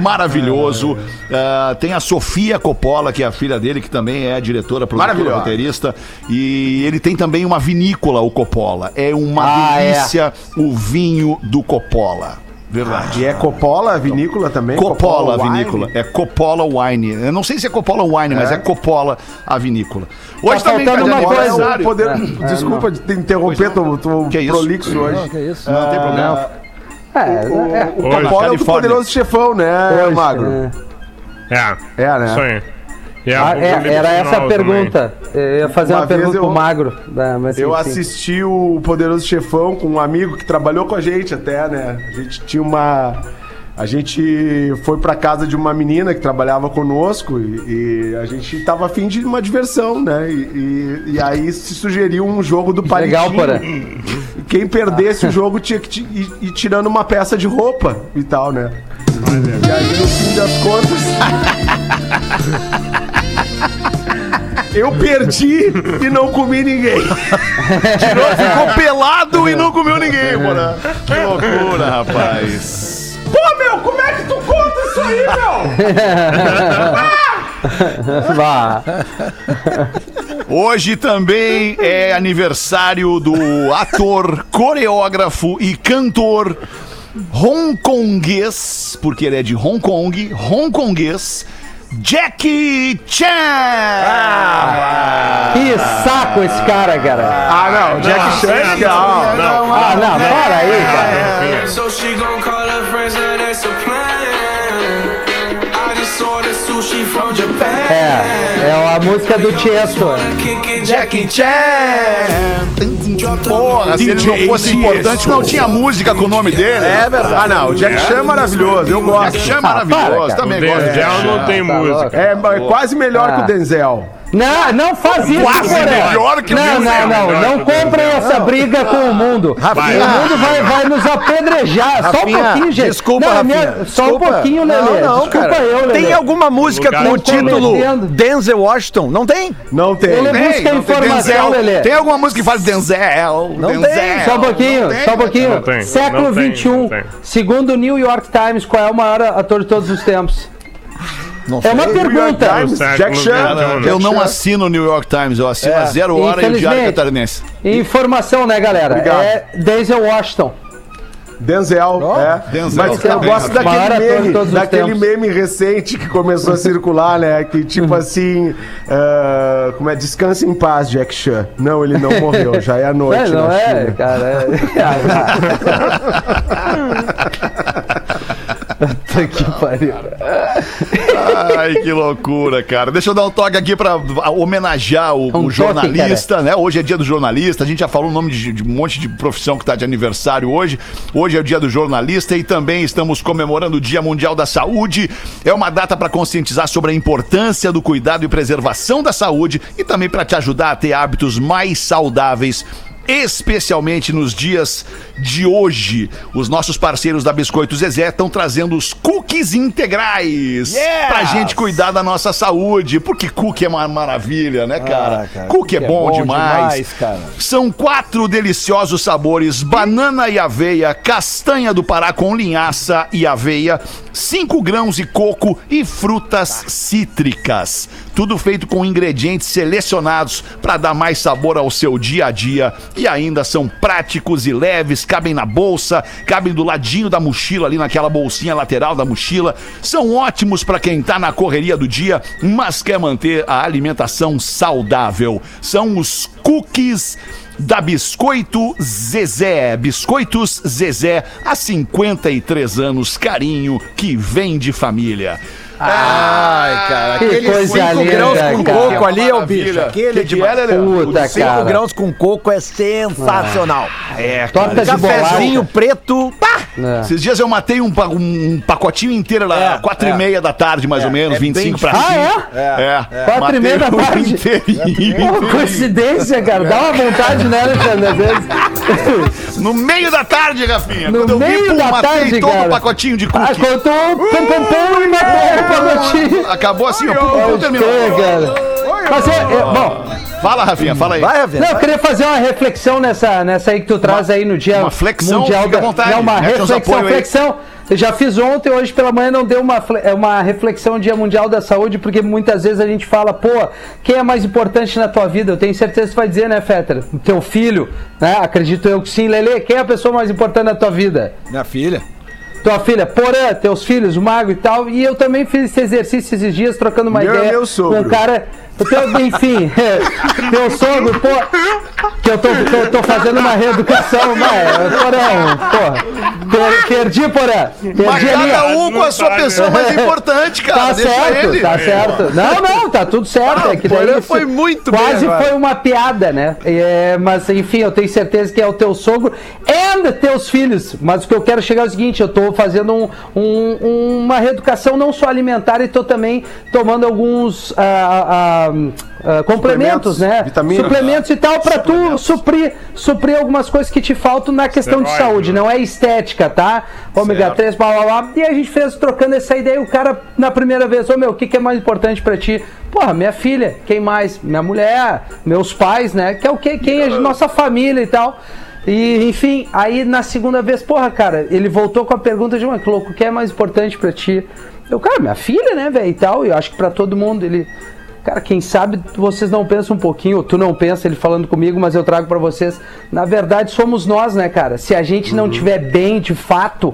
Maravilhoso. Ah, tem a Sofia Coppola, que é a filha dele, que também é diretora, produtora, roteirista. E ele tem também uma vinícola, o Coppola. É uma Ah, é. delícia o vinho do Coppola. Verdade. E é Coppola, a vinícola também? Coppola, a Wine? vinícola. É Coppola Wine. Eu não sei se é Coppola Wine, mas é Coppola a vinícola. Hoje Tá também tá de uma coisa. aniversário. O poder... Desculpa de te interromper, tô, tô Que isso? prolixo hoje. que isso? Não tem problema. É, é, O Hoje, Coppola é o poderoso chefão, né, hoje, Magro? é. É. É, né? Isso aí. E a Ah, é, era essa a final também. pergunta. Eu ia fazer Uma uma, vez pergunta eu- pro Magro. né, mas Eu enfim. assisti o Poderoso Chefão com um amigo que trabalhou com a gente até, né? A gente tinha uma. A gente foi pra casa de uma menina que trabalhava conosco e, e a gente tava afim de uma diversão, né? E, e- e aí se sugeriu um jogo do palitinho. Legal. E Quem perdesse o jogo tinha que ir, ir tirando uma peça de roupa e tal, né? E aí, no fim das contas. Eu perdi e não comi ninguém. Tirou, ficou pelado e não comeu ninguém, Porã. Que loucura, rapaz. Pô, meu, como é que tu conta isso aí, meu? Vá. Hoje também é aniversário do ator, coreógrafo e cantor hongkonguês, porque ele é de Hong Kong, hongkonguês, Jackie Chan! Que saco esse cara, cara. Ah, não, Jack Chan é legal. Não, Ah, não, para aí, cara. So she gon' call her friends and that's a plan. I just ordered sushi from Japan. É a música do Tiesto. Jackie Chan! Porra, se ele não fosse importante, não tinha música com o nome dele. É verdade. Ah, não, o Jack Chan é maravilhoso, eu gosto. Jackie Chan é maravilhoso, também O gosto. de Denzel Jack não tem Tá música. É, quase melhor Ah. que o Denzel. Não, não faz isso, Quase Porã. melhor que o Não, não, não. Não que o comprem essa briga com o mundo. Rafinha. O mundo vai, vai nos apedrejar. Só um Rafinha, pouquinho, gente. desculpa, não, é Rafinha, Só um pouquinho, Lelê. Não, não, Desculpa cara. eu, Lelê. Tem alguma música com o tá título cometendo. Denzel Washington? Não tem? Não tem. Ele Tem, busca não tem informação, Denzel. Lelê. Tem alguma música que fala Denzel? Não Denzel. tem, Só um pouquinho, Não tem, só um pouquinho. Não tem, Século não tem, XXI, não tem. segundo o New York Times, qual é o maior ator de todos os tempos? Não É uma pergunta. Times, Jack Chan. Eu não assino o New York Times, eu assino É. a Zero Hora e o Diário. Catarinense. Informação, né, galera? Obrigado. É Denzel Washington. Denzel, é. Denzel. Mas eu gosto daquele meme, todos daquele meme recente que começou a circular, né? Que tipo assim, ah, como é? Descanse em paz, Jack Chan. Não, ele não morreu, já é a noite É, não na é, China. cara. É... Puta que pariu. Ai, que loucura, cara. Deixa eu dar um toque aqui pra homenagear o, Um o toque, jornalista, né? Hoje é dia do jornalista. A gente já falou o nome de, de um monte de profissão que tá de aniversário hoje. Hoje é o dia do jornalista e também estamos comemorando o Dia Mundial da Saúde. É uma data para conscientizar sobre a importância do cuidado e preservação da saúde e também para te ajudar a ter hábitos mais saudáveis especialmente nos dias de hoje. Os nossos parceiros da Biscoito Zezé estão trazendo os cookies integrais Yes! pra gente cuidar da nossa saúde. Porque cookie é uma maravilha, né, cara? Ah, cara, cookie é cookie bom, é bom demais. demais, cara. São quatro deliciosos sabores: banana e aveia, castanha do Pará com linhaça e aveia, cinco grãos e coco e frutas cítricas. Tudo feito com ingredientes selecionados para dar mais sabor ao seu dia a dia e ainda são práticos e leves, cabem na bolsa, cabem do ladinho da mochila ali naquela bolsinha lateral da mochila. São ótimos para quem tá na correria do dia, mas quer manter a alimentação saudável. São os cookies da Biscoito Zezé. Biscoitos Zezé, há 53 anos, carinho que vem de família. Ai, cara. Que Aqueles coisa 5 linda, grãos com cara. coco ali, ó, Maravilha. bicho. Aquele Que de que é? Puta, 5 cara. grãos com coco é sensacional. É, Torta de Cafezinho bolacha. preto. Pá! É. Esses dias eu matei um, pa- um pacotinho inteiro lá, É, quatro é. e meia da tarde, mais ou menos, é 25 bem pra Ah, cinco. é? É. Quatro e Matei meia da tarde? inteirinho. Coincidência, cara. Dá uma vontade, né, Alexandre? Às vezes. No meio da tarde, Rafinha. No Quando eu meio vi, pum, da matei tarde, todo cara. o pacotinho de Ah, cookie. contou pum pum pum e matou o pacotinho. Acabou assim, ó. Pum, pum, pum, terminou. cara. Mas é, é, bom, Fala, Rafinha, fala aí. Vai, Rafinha. não, eu queria fazer uma reflexão nessa, nessa aí que tu traz aí no dia uma flexão, mundial fica à da, vontade, Não, uma mete reflexão, flexão. Eu já fiz ontem, hoje pela manhã não deu uma, é uma reflexão Dia Mundial da Saúde, porque muitas vezes a gente fala, pô, quem é mais importante na tua vida? Eu tenho certeza que tu vai dizer, né, Fetter? O teu filho, né? Acredito eu que sim, Lele. Quem é a pessoa mais importante na tua vida? Minha filha. Tua filha, Porã, teus filhos, o Mago e tal. E eu também fiz esse exercício esses dias, trocando uma Meu- ideia meu com um cara. Teu, enfim, teu sogro, pô, que eu tô, tô, tô fazendo uma reeducação, mas, Porã, pô, per- perdi, Porã, Mas perdi ali. cada um com a sua pessoa mais importante, cara. Tá certo, ele. tá certo. Não, não, tá tudo certo. Ah, é que daí foi muito bem Quase agora. foi uma piada, né? É, mas, enfim, eu tenho certeza que é o teu sogro e teus filhos. Mas o que eu quero chegar é o seguinte: eu tô fazendo um- um- uma reeducação não só alimentar e tô também tomando alguns ah, ah, complementos, Suplementos, né? vitaminas. Suplementos e tal, pra tu suprir, suprir algumas coisas que te faltam na questão de saúde. né? Não é estética, tá? Ômega Certo. 3, blá blá blá. E a gente fez trocando essa ideia. O cara, na primeira vez, ô meu, o que, que é mais importante pra ti? Porra, minha filha, quem mais? Minha mulher, meus pais, né? Que é o que? Quem é nossa família e tal. E, enfim, aí na segunda vez, porra, cara, ele voltou com a pergunta de, mano, que louco, o que é mais importante pra ti? Eu, cara, minha filha, né, velho, e tal. E eu acho que pra todo mundo, ele. Cara, quem sabe vocês não pensam um pouquinho, ou tu não pensa ele falando comigo, mas eu trago pra vocês. Na verdade, somos nós, né, cara? Se a gente não tiver bem de fato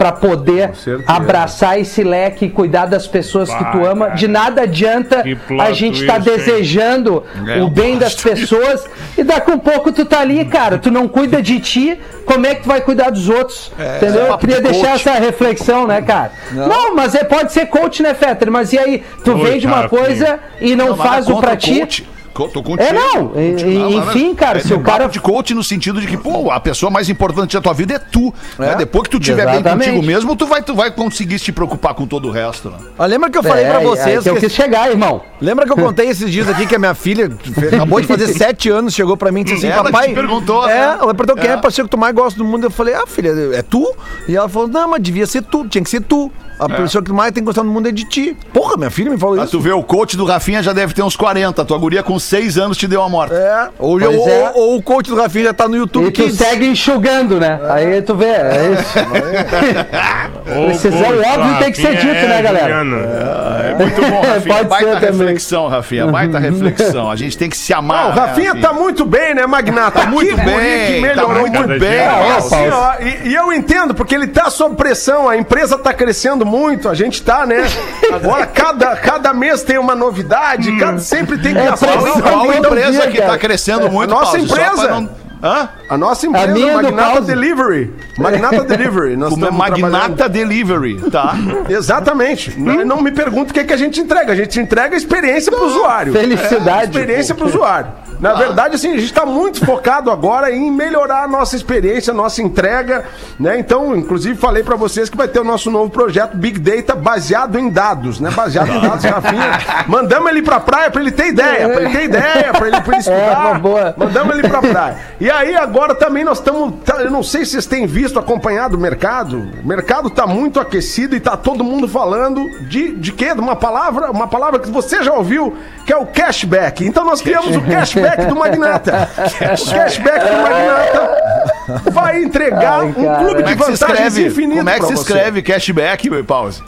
pra poder abraçar esse leque e cuidar das pessoas que tu ama, cara. de nada adianta a gente tá twist, hein? desejando É, o bem das pessoas e daqui um pouco tu tá ali, cara, tu não cuida de ti, como é que tu vai cuidar dos outros? entendeu? Eu papo queria de deixar coach. essa reflexão, né, cara? Não, mas é, pode ser coach, né, Fetter? Mas e aí, tu Oi, vende uma Rafinha. coisa e não, Não, faz o pra ti? coach. Co- Tô contigo. É, não, Contigo, e- não, enfim, cara, É se o um cara- de coach no sentido de que, pô, a pessoa mais importante da tua vida é tu. né? Depois que tu estiver bem Exatamente. contigo mesmo, tu vai, tu vai conseguir te preocupar com todo o resto. Né? Ó, lembra que eu falei É, pra aí vocês que eu que quis chegar, irmão. Lembra que eu contei esses dias aqui que a minha filha acabou de fazer sete anos, chegou pra mim e disse assim, Ela papai... te perguntou, É, né? ela perguntou quem é É. a pessoa que tu mais gosta do mundo. Eu falei, ah, filha, é tu? E ela falou, não, mas devia ser tu, tinha que ser tu. A pessoa que mais tem que gostar do mundo é de ti. Porra, minha filha me falou Ah, isso. tu vê, o coach do Rafinha já deve ter uns 40. Tua guria com 6 anos te deu a morte. É, ou, Pois ou- é. ou o coach do Rafinha já tá no YouTube E tu Kids. segue enxugando, né? Aí tu vê, é isso. Precisão, óbvio, tem que ser dito, né, galera? É muito bom, Rafinha. Pode Baita ser também. reflexão, Rafinha. Baita reflexão. A gente tem que se amar. Ah, o Rafinha né, tá muito bem, né, Magnata? muito Que guri bem, que tá melhorou muito muito bem. bem. Assim, ó, e, e eu entendo, porque ele tá sob pressão, a empresa tá crescendo muito, a gente tá, né? Agora, cada, cada mês tem uma novidade, cada, sempre tem que É, pressão Qual, todo empresa dia, que cara. tá crescendo muito, É, nossa Pause? Só empresa. Hã? A nossa empresa, minha do Magnata. Delivery. Magnata Delivery. Nós Como é Magnata Delivery, tá? Exatamente. Não, não me pergunta o que, é que a gente entrega. A gente entrega a experiência pro usuário. Felicidade. É, experiência pro usuário. Na verdade, assim, a gente está muito focado agora em melhorar a nossa experiência, a nossa entrega, né? Então, inclusive, falei para vocês que vai ter o nosso novo projeto Big Data baseado em dados, né? Baseado em dados, Rafinha. Mandamos ele pra praia para ele ter ideia, para ele ter ideia, para ele, pra ele estudar. uma boa. Mandamos ele pra praia. E aí, agora também nós estamos. Eu não sei se vocês têm visto, acompanhado o mercado. O mercado tá muito aquecido e tá todo mundo falando de, de quê? De uma palavra, uma palavra que você já ouviu, que é o cashback. Então nós criamos o cashback do Magnata. O cashback do Magnata vai entregar Ai, um clube de é vantagens infinitas. Como é que se escreve cashback, Pause?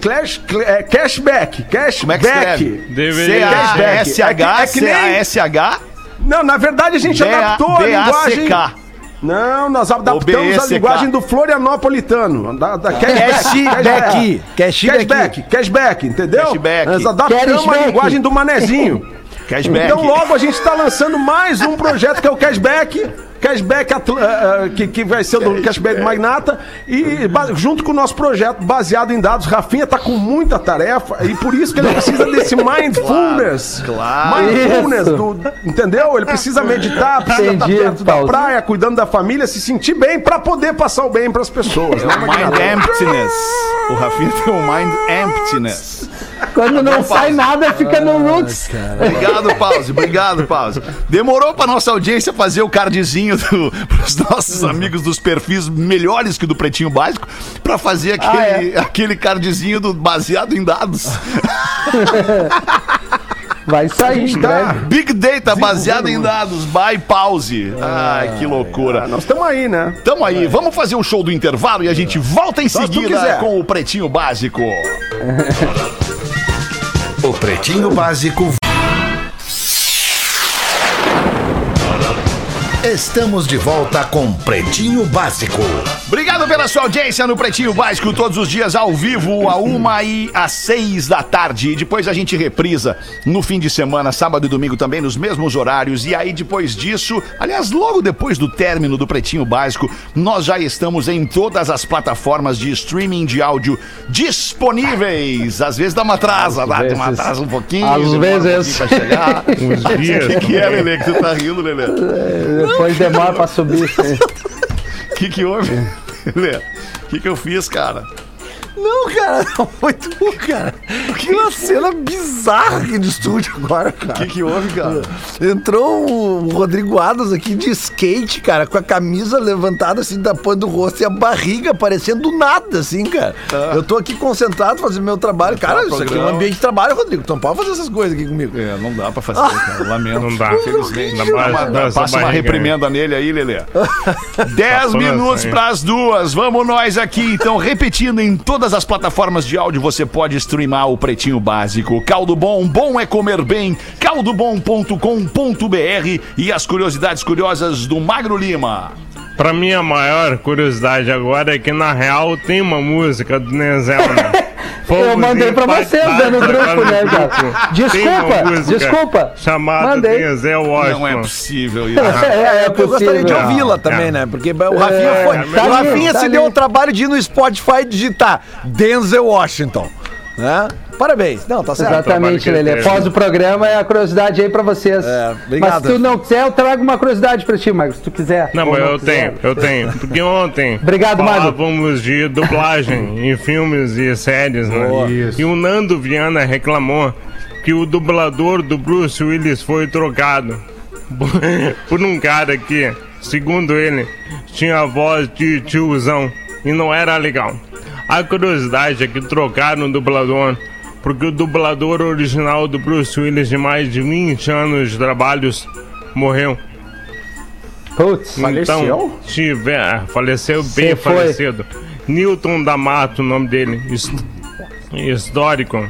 Clash, é, cashback. Cashback. Como é que se escreve? Cashback. É que- é que nem- C-A-S-H-C-A-S-H Não, na verdade a gente adaptou a linguagem. Não, nós adaptamos a linguagem do florianopolitano. Da, da Cashback. Cashback. Cashback, cashback, entendeu? Cashback. Nós adaptamos a Cashback. linguagem do manezinho. Cashback. Então logo a gente está lançando mais um projeto que é o Cashback. Cashback eh, que, que vai ser do Cashback Magnata e junto com o nosso projeto baseado em dados, Rafinha tá com muita tarefa e por isso que ele precisa desse mindfulness. claro. Mindfulness, Isso. do- entendeu? Ele precisa meditar, precisa Entendi, estar perto da praia, cuidando da família, se sentir bem para poder passar o bem para as pessoas. né, Mind Magnata? emptiness. O Rafinha tem um mind emptiness. Quando não sai nada, fica no roots. Obrigado, Pause. Obrigado, Pause. Demorou pra nossa audiência fazer o cardzinho do, pros nossos amigos dos perfis melhores que o do Pretinho Básico pra fazer aquele, aquele cardzinho do baseado em dados. Vai sair, Tá. Big Data baseado em dados. By Pause. Ai, que loucura. Nós estamos aí, né? Tamo aí, vamos fazer o show do intervalo e a gente volta em Só seguida com o Pretinho Básico. O Pretinho Básico. Estamos de volta com Pretinho Básico. Obrigado pela sua audiência no Pretinho Básico, todos os dias ao vivo, a uma e às seis da tarde. E depois a gente reprisa no fim de semana, sábado e domingo também, nos mesmos horários. E aí, depois disso, aliás, logo depois do término do Pretinho Básico, nós já estamos em todas as plataformas de streaming de áudio disponíveis. Às vezes dá uma atrasa, dá uma atrasa um pouquinho. Às um vezes. pouquinho pra chegar. Uns O que, que é, Lelê, que tu tá rindo, Lelê? Depois demora pra subir. O que, que houve? O que, que eu fiz, cara? Não, cara, não foi tu, cara. Que uma cena bizarra aqui no estúdio agora, O cara. que, que houve, cara? Entrou o Rodrigo Adas aqui de skate, cara, com a camisa levantada assim da ponta do rosto e a barriga aparecendo do nada, assim, cara. Eu tô aqui concentrado fazendo meu trabalho. Cara, isso aqui é um ambiente de trabalho, Rodrigo. Tu não pode fazer essas coisas aqui comigo. É, não dá pra fazer, cara. Lamento. Não dá. Não passa uma reprimenda nele aí, Lelê. 10 Passou minutos aí. pras duas. Vamos nós aqui. Então, repetindo, em todas as plataformas de áudio você pode streamar o Pretinho Básico. Caldo Bom, bom é comer bem. caldobom.com.br e as curiosidades curiosas do Magro Lima. Pra mim, a maior curiosidade agora é que, na real, tem uma música do Nenzel, né? Eu mandei pra vocês, né, no grupo, né, cara? Desculpa, desculpa. Chamada Mandei. Nenzel Não é Washington. possível isso. É, é eu gostaria de possível. ouvi-la também, É. né? Porque o Rafinha É, foi. tá o Rafinha tá se ali. deu o trabalho de ir no Spotify e digitar Denzel Washington. Né? Parabéns. Não, tá certo. Exatamente, Lelê. teve. Pós o programa é a curiosidade aí pra vocês. É, obrigado. Mas se tu não quiser, eu trago uma curiosidade pra ti, Marcos, se tu quiser. Não, mas eu quiser. tenho, eu tenho. Porque ontem Obrigado, falávamos de dublagem em filmes e séries, né? Isso. E o Nando Viana reclamou que o dublador do Bruce Willis foi trocado por um cara que, segundo ele, tinha a voz de tiozão e não era legal. A curiosidade é que trocaram o dublador porque o dublador original do Bruce Willis de mais de 20 anos de trabalhos morreu. Putz, Então, tiver, faleceu bem falecido. Newton D'Amato, o nome dele, his- histórico.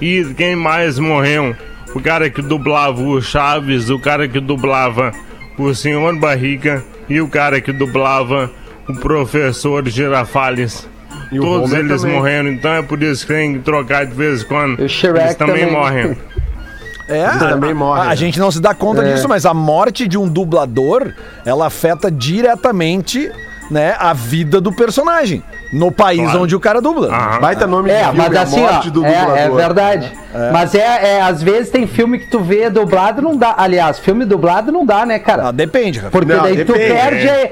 E quem mais morreu? O cara que dublava o Chaves, o cara que dublava o Senhor Barriga e o cara que dublava o Professor Girafales. E o Todos Homer eles também. morreram, então é por isso que tem que trocar de vez em quando. E o Shrek eles também, também. morrem. É, Eles também morrem. A, a gente não se dá conta É. disso, mas a morte de um dublador, ela afeta diretamente, né, a vida do personagem no país Claro. onde o cara dubla. Aham. Baita nome É, de filme, mas a assim, morte ó, do é, é verdade. Mas é, é, às vezes tem filme que tu vê dublado não dá. Aliás, filme dublado não dá, né, Ah, cara? depende, Rafa. Porque Não, daí tu depende, perde.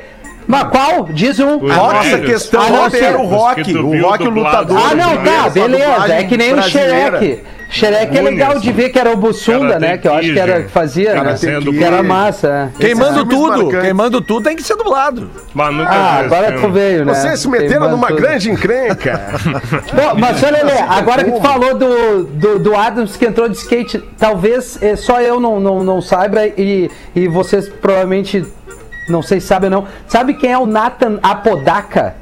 É. Mas qual? Diz um. Os velhos. questão Ah, não, era o rock. O rock, o lutador. Ah, não, tá, beleza. É que nem o. Shrek. Shrek é legal de ver que era o Bussunda, né? Que eu acho que era que fazia, né? Karate Kid. Que era massa. é. Queimando filmes tudo, queimando tudo tem que ser dublado. Mas nunca Ah, agora tu veio, né? Vocês se meteram Queimando numa tudo. grande encrenca. Bom, mas olha, Lelê, agora que tu falou do, do, do Adams que entrou de skate, talvez eh, só eu não, não, não saiba e, e vocês provavelmente não sei se sabem ou não. Sabe quem é o Nathan Apodaca?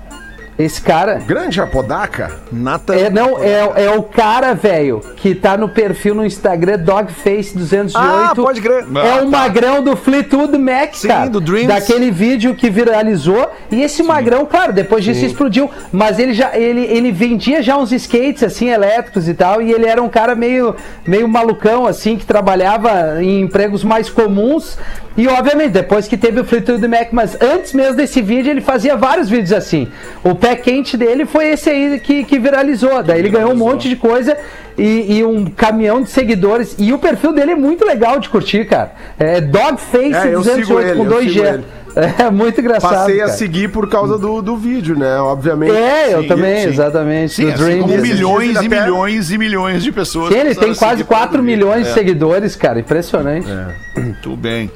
Esse cara? grande Apodaca. Nata. É, não, é, é o cara, velho, que tá no perfil no Instagram Dogface208. Ah, pode crer. É o magrão do Fleetwood Mac, Sim, cara. do Dreams. Daquele vídeo que viralizou. E esse magrão, claro, depois disso explodiu. Mas ele já ele, ele vendia já uns skates, assim, elétricos e tal. E ele era um cara meio, meio malucão, assim, que trabalhava em empregos mais comuns. E, obviamente, depois que teve o Fleetwood Mac, mas antes mesmo desse vídeo, ele fazia vários vídeos assim. O pé quente dele foi esse aí que, que viralizou. Daí ele ganhou um monte de coisa e, e um caminhão de seguidores. E o perfil dele é muito legal de curtir, cara. É Dogface É, eu sigo 208 ele, com eu sigo 2G. ele. É muito engraçado. Passei a cara. seguir por causa do, do vídeo, né? Obviamente. É, eu também, sim. exatamente. Sim, do assim como Esses milhões e milhões e milhões de pessoas. Sim, ele tem a quase por 4 vídeo. milhões de É, seguidores, cara. Impressionante. Muito bem.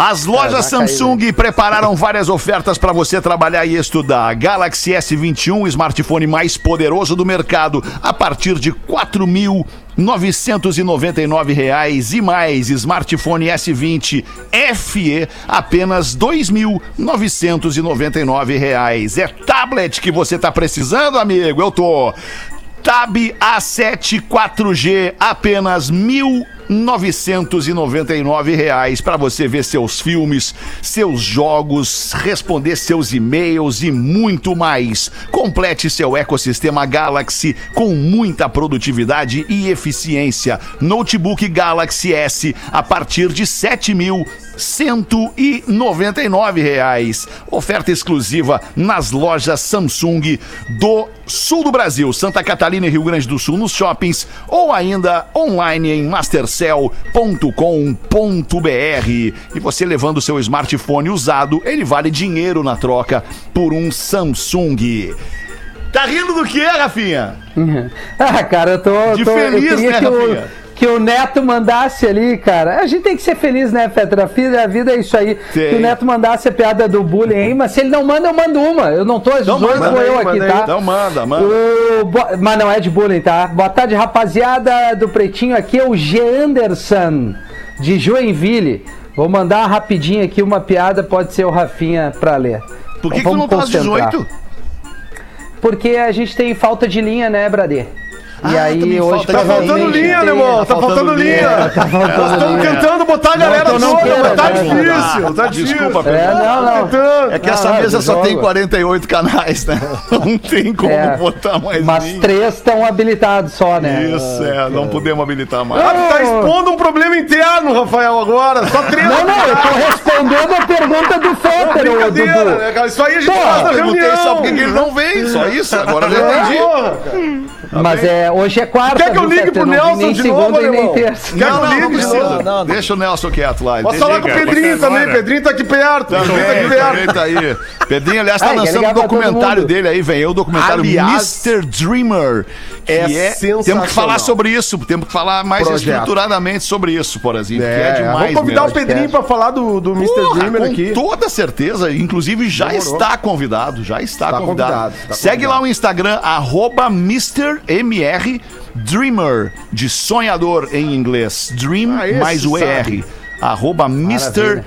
As lojas Samsung prepararam várias ofertas para você trabalhar e estudar. Galaxy S21, o smartphone mais poderoso do mercado, a partir de 4.999 reais e mais. Smartphone S20 FE, apenas 2.999 reais. É tablet que você tá precisando, amigo? Eu tô. Tab A7 4G, apenas mil 999 reais para você ver seus filmes, seus jogos, responder seus e-mails e muito mais. Complete seu ecossistema Galaxy com muita produtividade e eficiência. Notebook Galaxy S a partir de 7.000 199 reais. Oferta exclusiva nas lojas Samsung do Sul do Brasil, Santa Catarina e Rio Grande do Sul nos shoppings ou ainda online em mastercell.com.br. E você levando seu smartphone usado, ele vale dinheiro na troca por um Samsung. Tá rindo do que, Rafinha? ah, cara, eu tô. De tô, feliz, eu né, Rafinha? Eu que o Neto mandasse ali, cara. A gente tem que ser feliz, né, Fetra? A vida, é isso aí. Tem. Que o Neto mandasse a piada do bullying aí, mas se ele não manda, eu mando uma. Eu não tô às Então 18, manda vou aí, eu aqui, manda tá? Então manda, manda. O bo- Mas não é de bullying, tá? Boa tarde, rapaziada do Pretinho. Aqui é o G. Anderson, de Joinville. Vou mandar rapidinho aqui uma piada, pode ser o Rafinha pra ler. Por que, Então que tu não concentrar. 18? Porque a gente tem falta de linha, né, Bradê? E Ah, aí hoje Tá faltando linha, né, irmão? Tá faltando linha. linha. Tá faltando Nós estamos tentando botar a galera eu não queira, mas tá difícil, tá difícil. Desculpa, Pedro. É, não, não. É que essa mesa só tem jogo. 48 canais, né? Não tem como É, botar mais Mas três estão habilitados só, né? Isso, é, não podemos habilitar mais. Ah, tu tá expondo um problema interno, Rafael, agora. Só três. Não, não, eu tô respondendo a pergunta do Fetter, ô Dudu. né? Isso aí a gente faz na Perguntei reunião. só por que que ele não vem, só isso, agora eu já entendi. Cara. Mas é, hoje é quarta, Quer que eu ligue pro Não Nelson nem de segunda novo, e nem terça. Quer que eu Não, não, ligue não não. Deixa o Nelson quieto lá. Posso falar com o. Pedrinho Agora. também, Pedrinho tá aqui perto. Pedrinho tá aqui perto. tá aí. Pedrinho, aliás, tá Ai, lançando um documentário dele aí, vem. É o documentário Aliás, Mr. Dreamer. Que é é, temos que falar sensacional. sobre isso, temos que falar mais Projeto. estruturadamente sobre isso, Porazinho, que é É, demais vamos convidar mesmo. o Pedrinho pra falar do, do Mr. Porra, Dreamer com aqui. toda certeza, inclusive já Demorou. está convidado, já está, Está convidado. convidado, Segue lá o Instagram, arroba MrMR Dreamer, de sonhador em inglês. Dream Ah, mais o sabe. ER. Arroba Mr.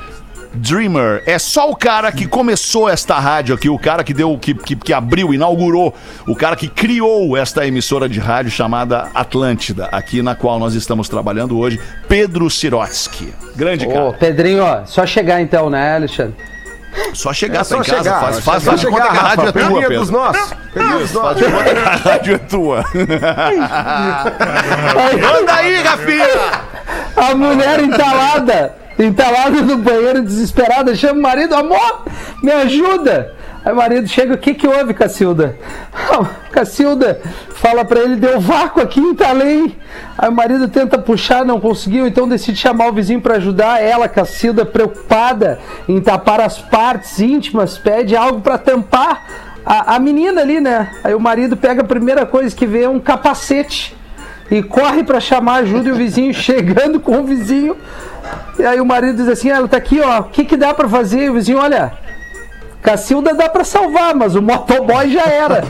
Dreamer. É só o cara que começou esta rádio aqui, o cara que deu, que, que, que abriu, inaugurou, o cara que criou esta emissora de rádio chamada Atlântida, aqui na qual nós estamos trabalhando hoje, Pedro Sirotsky. Grande cara. Ô, Pedrinho, ó, só chegar então, né, Alexandre? Só chegar, É tá só em casa, chegar. faz, é faz, só faz de conta chegar, que a rádio é tua, Pedrinho é dos Pedro. nossos. Faz de conta que a rádio é tua. Manda aí, Rafinha! A mulher entalada, entalada no banheiro, desesperada, chama o marido, amor, me ajuda. Aí o marido chega, o que que houve, Cacilda? Ah, Cacilda fala pra ele, deu vácuo aqui, entalei. Aí o marido tenta puxar, não conseguiu, então decide chamar o vizinho pra ajudar ela, Cacilda, preocupada em tapar as partes íntimas, pede algo pra tampar a, a menina ali, né? Aí o marido pega a primeira coisa que vê, é um capacete e corre pra chamar ajuda e o vizinho chegando com o vizinho. E aí o marido diz assim: ah, ela tá aqui, ó, o que que dá pra fazer? E o vizinho, olha, Cacilda dá pra salvar, mas o motoboy já era.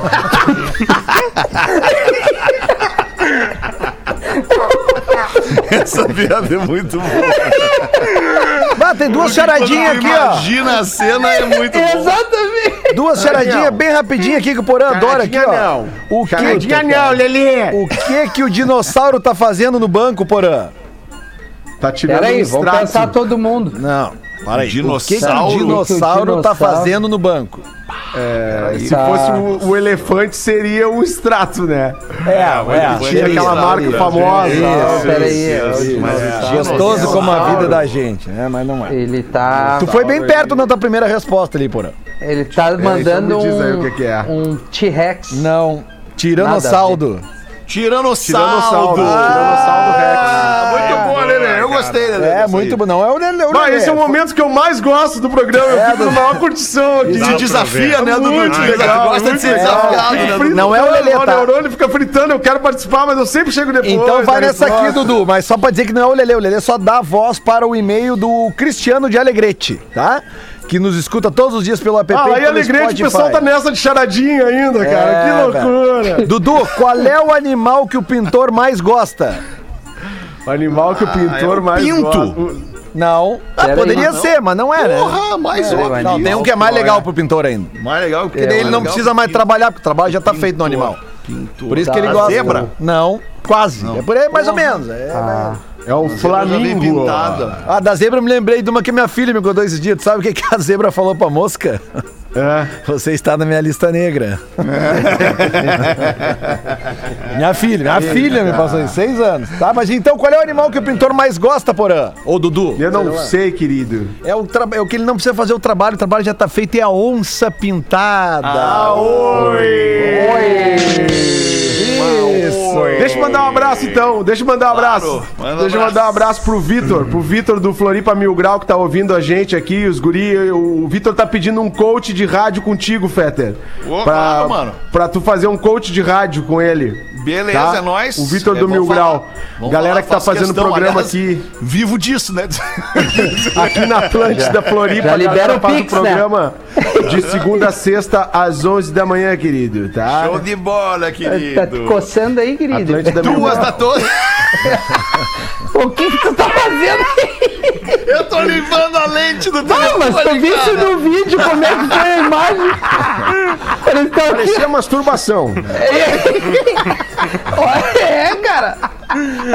Essa piada é muito boa. Ah, tem duas charadinhas aqui, ó. Imagina a cena, é muito bom. Exatamente. Duas charadinhas bem rapidinho aqui que o Porã adora aqui, ó. O que, Charadinha não, Lelê. o que que o dinossauro tá fazendo no banco, Porã? Tá tirando Peraí, um vamos pensar todo mundo. Não, para aí. Dinossauro? O que, que o O que dinossauro o tá fazendo no banco? Se Tá. fosse o, o elefante, seria um extrato, né? É, Tinha aquela marca famosa. Isso, Peraí, Mas é Gostoso como a vida da gente, né? Mas não é. ele tá. Tu foi bem perto na tua primeira resposta ali, Porã. Ele tá mandando então me diz aí um, o que que é. um T-Rex. Não. Tiranossauro. Tiranossauro. Tiranossauro. Tiranossauro Rex. Gostei, Lelê. É, muito bom. Não é o Lelê. o Bah, Lelê. esse é o momento que eu mais gosto do programa. Eu fico na maior curtição aqui. Pra desafia, né, Dudu? Muito legal. Gosta de ser desafiado, né, Não é o Lelê, O tá? neurônio fica fritando, eu quero participar, mas eu sempre chego depois. Então vai da nessa aqui. Dudu, mas só pra dizer que não é o Lelê. O Lelê só dá voz para o e-mail do Cristiano de Alegrete, tá? Que nos escuta todos os dias pelo app. Ah, e Alegrete o pessoal tá nessa de charadinha ainda, cara. É, que loucura. Dudu, qual é o animal que o pintor mais gosta? O animal que o pintor é o mais pinto. gosta. Não. Ah, poderia aí, ser, mas não é, né? Porra, mais Peraí, óbvio. Não, tem um que é mais legal pro pintor ainda. Mais legal que Porque daí ele não precisa mais trabalhar, porque o trabalho já tá feito no animal. Pintor. Por isso que ele gosta. Zebra? Não, quase. É por aí mais ou menos. É, Ah, É o Flamingo. Ah, da zebra eu me lembrei de uma que minha filha me contou esses dias. Tu sabe o que, que a zebra falou pra mosca? É. Você está na minha lista negra. minha filha, minha filha me passou isso, seis anos. Tá, mas então qual é o animal que o pintor mais gosta, Porã? Ou Dudu? Eu não sei, querido. É o, tra- é o que ele não precisa fazer o trabalho, o trabalho já tá feito, é a onça pintada. Ah, Isso. Deixa eu mandar um abraço então. Deixa eu mandar um abraço. Claro, manda Deixa eu abraço. mandar um abraço pro Vitor, pro Vitor do Floripa Mil Grau que tá ouvindo a gente aqui, os guri. O Vitor tá pedindo um coach de rádio contigo, Fetter. Ô, claro, mano. Pra tu fazer um coach de rádio com ele. Beleza, Tá? é nóis. O Vitor É, do Mil. Grau. Galera falar, que tá fazendo questão. programa Aliás, aqui, Vivo disso, né? aqui na Atlântida Floripa. já libera o Pix, o programa de segunda a sexta às 11 da manhã, querido, tá? Show de bola, tá querido. coçando aí, querido. Atlântida Mil Duas Grau. da torre. O que que tu tá fazendo aí? Eu tô limpando a lente do Ah, telefone, mas tu viste cara. no vídeo como é que foi a imagem? Aqui. Parecia masturbação. Olha, É, cara.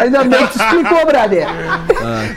Ainda bem que tu explicou, brother.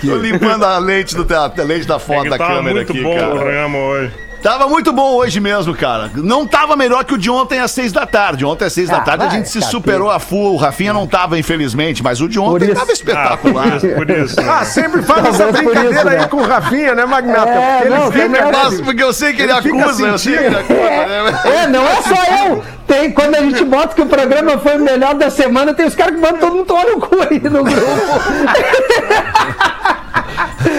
Tô limpando a lente do a lente da É foto que da tava câmera muito aqui, bom o cara. programa hoje. Tava muito bom hoje mesmo, cara. Não tava melhor que o de ontem às seis da tarde. Ontem às seis da Ah, tarde a vai, gente se cara, superou a full. O Rafinha não tava, infelizmente, mas o de ontem tava Ah, espetacular. por isso, por isso. Ah, sempre faz essa brincadeira isso, aí né? com o Rafinha, né, Magnata? É, Porque não, ele tem fica, nada. Nossa, porque eu sei que ele, Ele acusa, eu sei que ele acusa. né? É, não é só eu. Tem, quando a gente bota que o programa foi o melhor da semana, tem os caras que mandam todo mundo tomar no cu aí no grupo.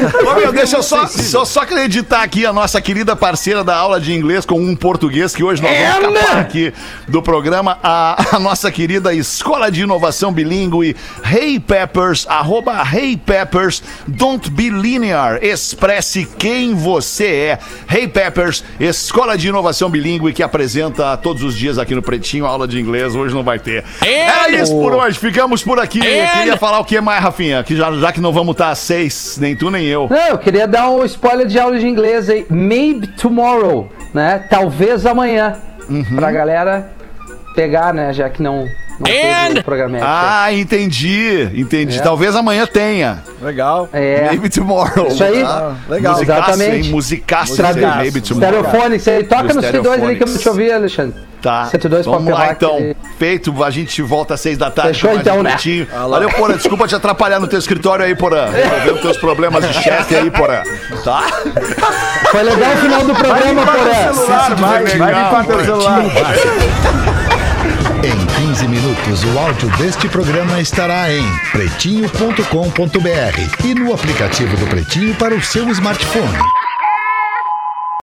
Ô, meu, deixa eu só, só, só acreditar aqui a nossa querida parceira da aula de inglês com um português que hoje nós vamos escapar aqui do programa, a, a nossa querida Escola de Inovação Bilíngue, Hey Peppers, arroba Hey Peppers, don't be linear, expresse quem você é. Hey Peppers, Escola de Inovação Bilíngue que apresenta todos os dias aqui no Pretinho, aula de inglês, hoje não vai ter. É isso por hoje, ficamos por aqui. Queria falar o que mais, Rafinha? Que já, já que não vamos estar às seis, nem tu nem eu. Não, eu queria dar um spoiler de aula de inglês aí. Maybe tomorrow, né? Talvez amanhã. Uhum. Pra galera pegar, né? Já que não, não teve o programa. Ah, entendi, entendi. É. Talvez amanhã tenha. Legal. é. Maybe tomorrow. Isso aí. Ah, legal. Musicaço, Exatamente. Musicaço, hein? Maybe tomorrow. Stereofone, você aí toca Do no C2 ali que eu Stereophonics. te ouvir, Alexandre. Tá. 102 Vamos lá então. Feito, a gente volta às seis da tarde. Fechou, então, né? Pretinho. Valeu, Porã. Desculpa te atrapalhar no teu escritório aí, Porã. Resolvendo teus problemas de chefe aí, Porã. Tá? Foi legal o final do programa, Porã. celular, vai, vai limpar teu celular. Em 15 minutos, o áudio deste programa estará em pretinho.com.br e no aplicativo do Pretinho para o seu smartphone.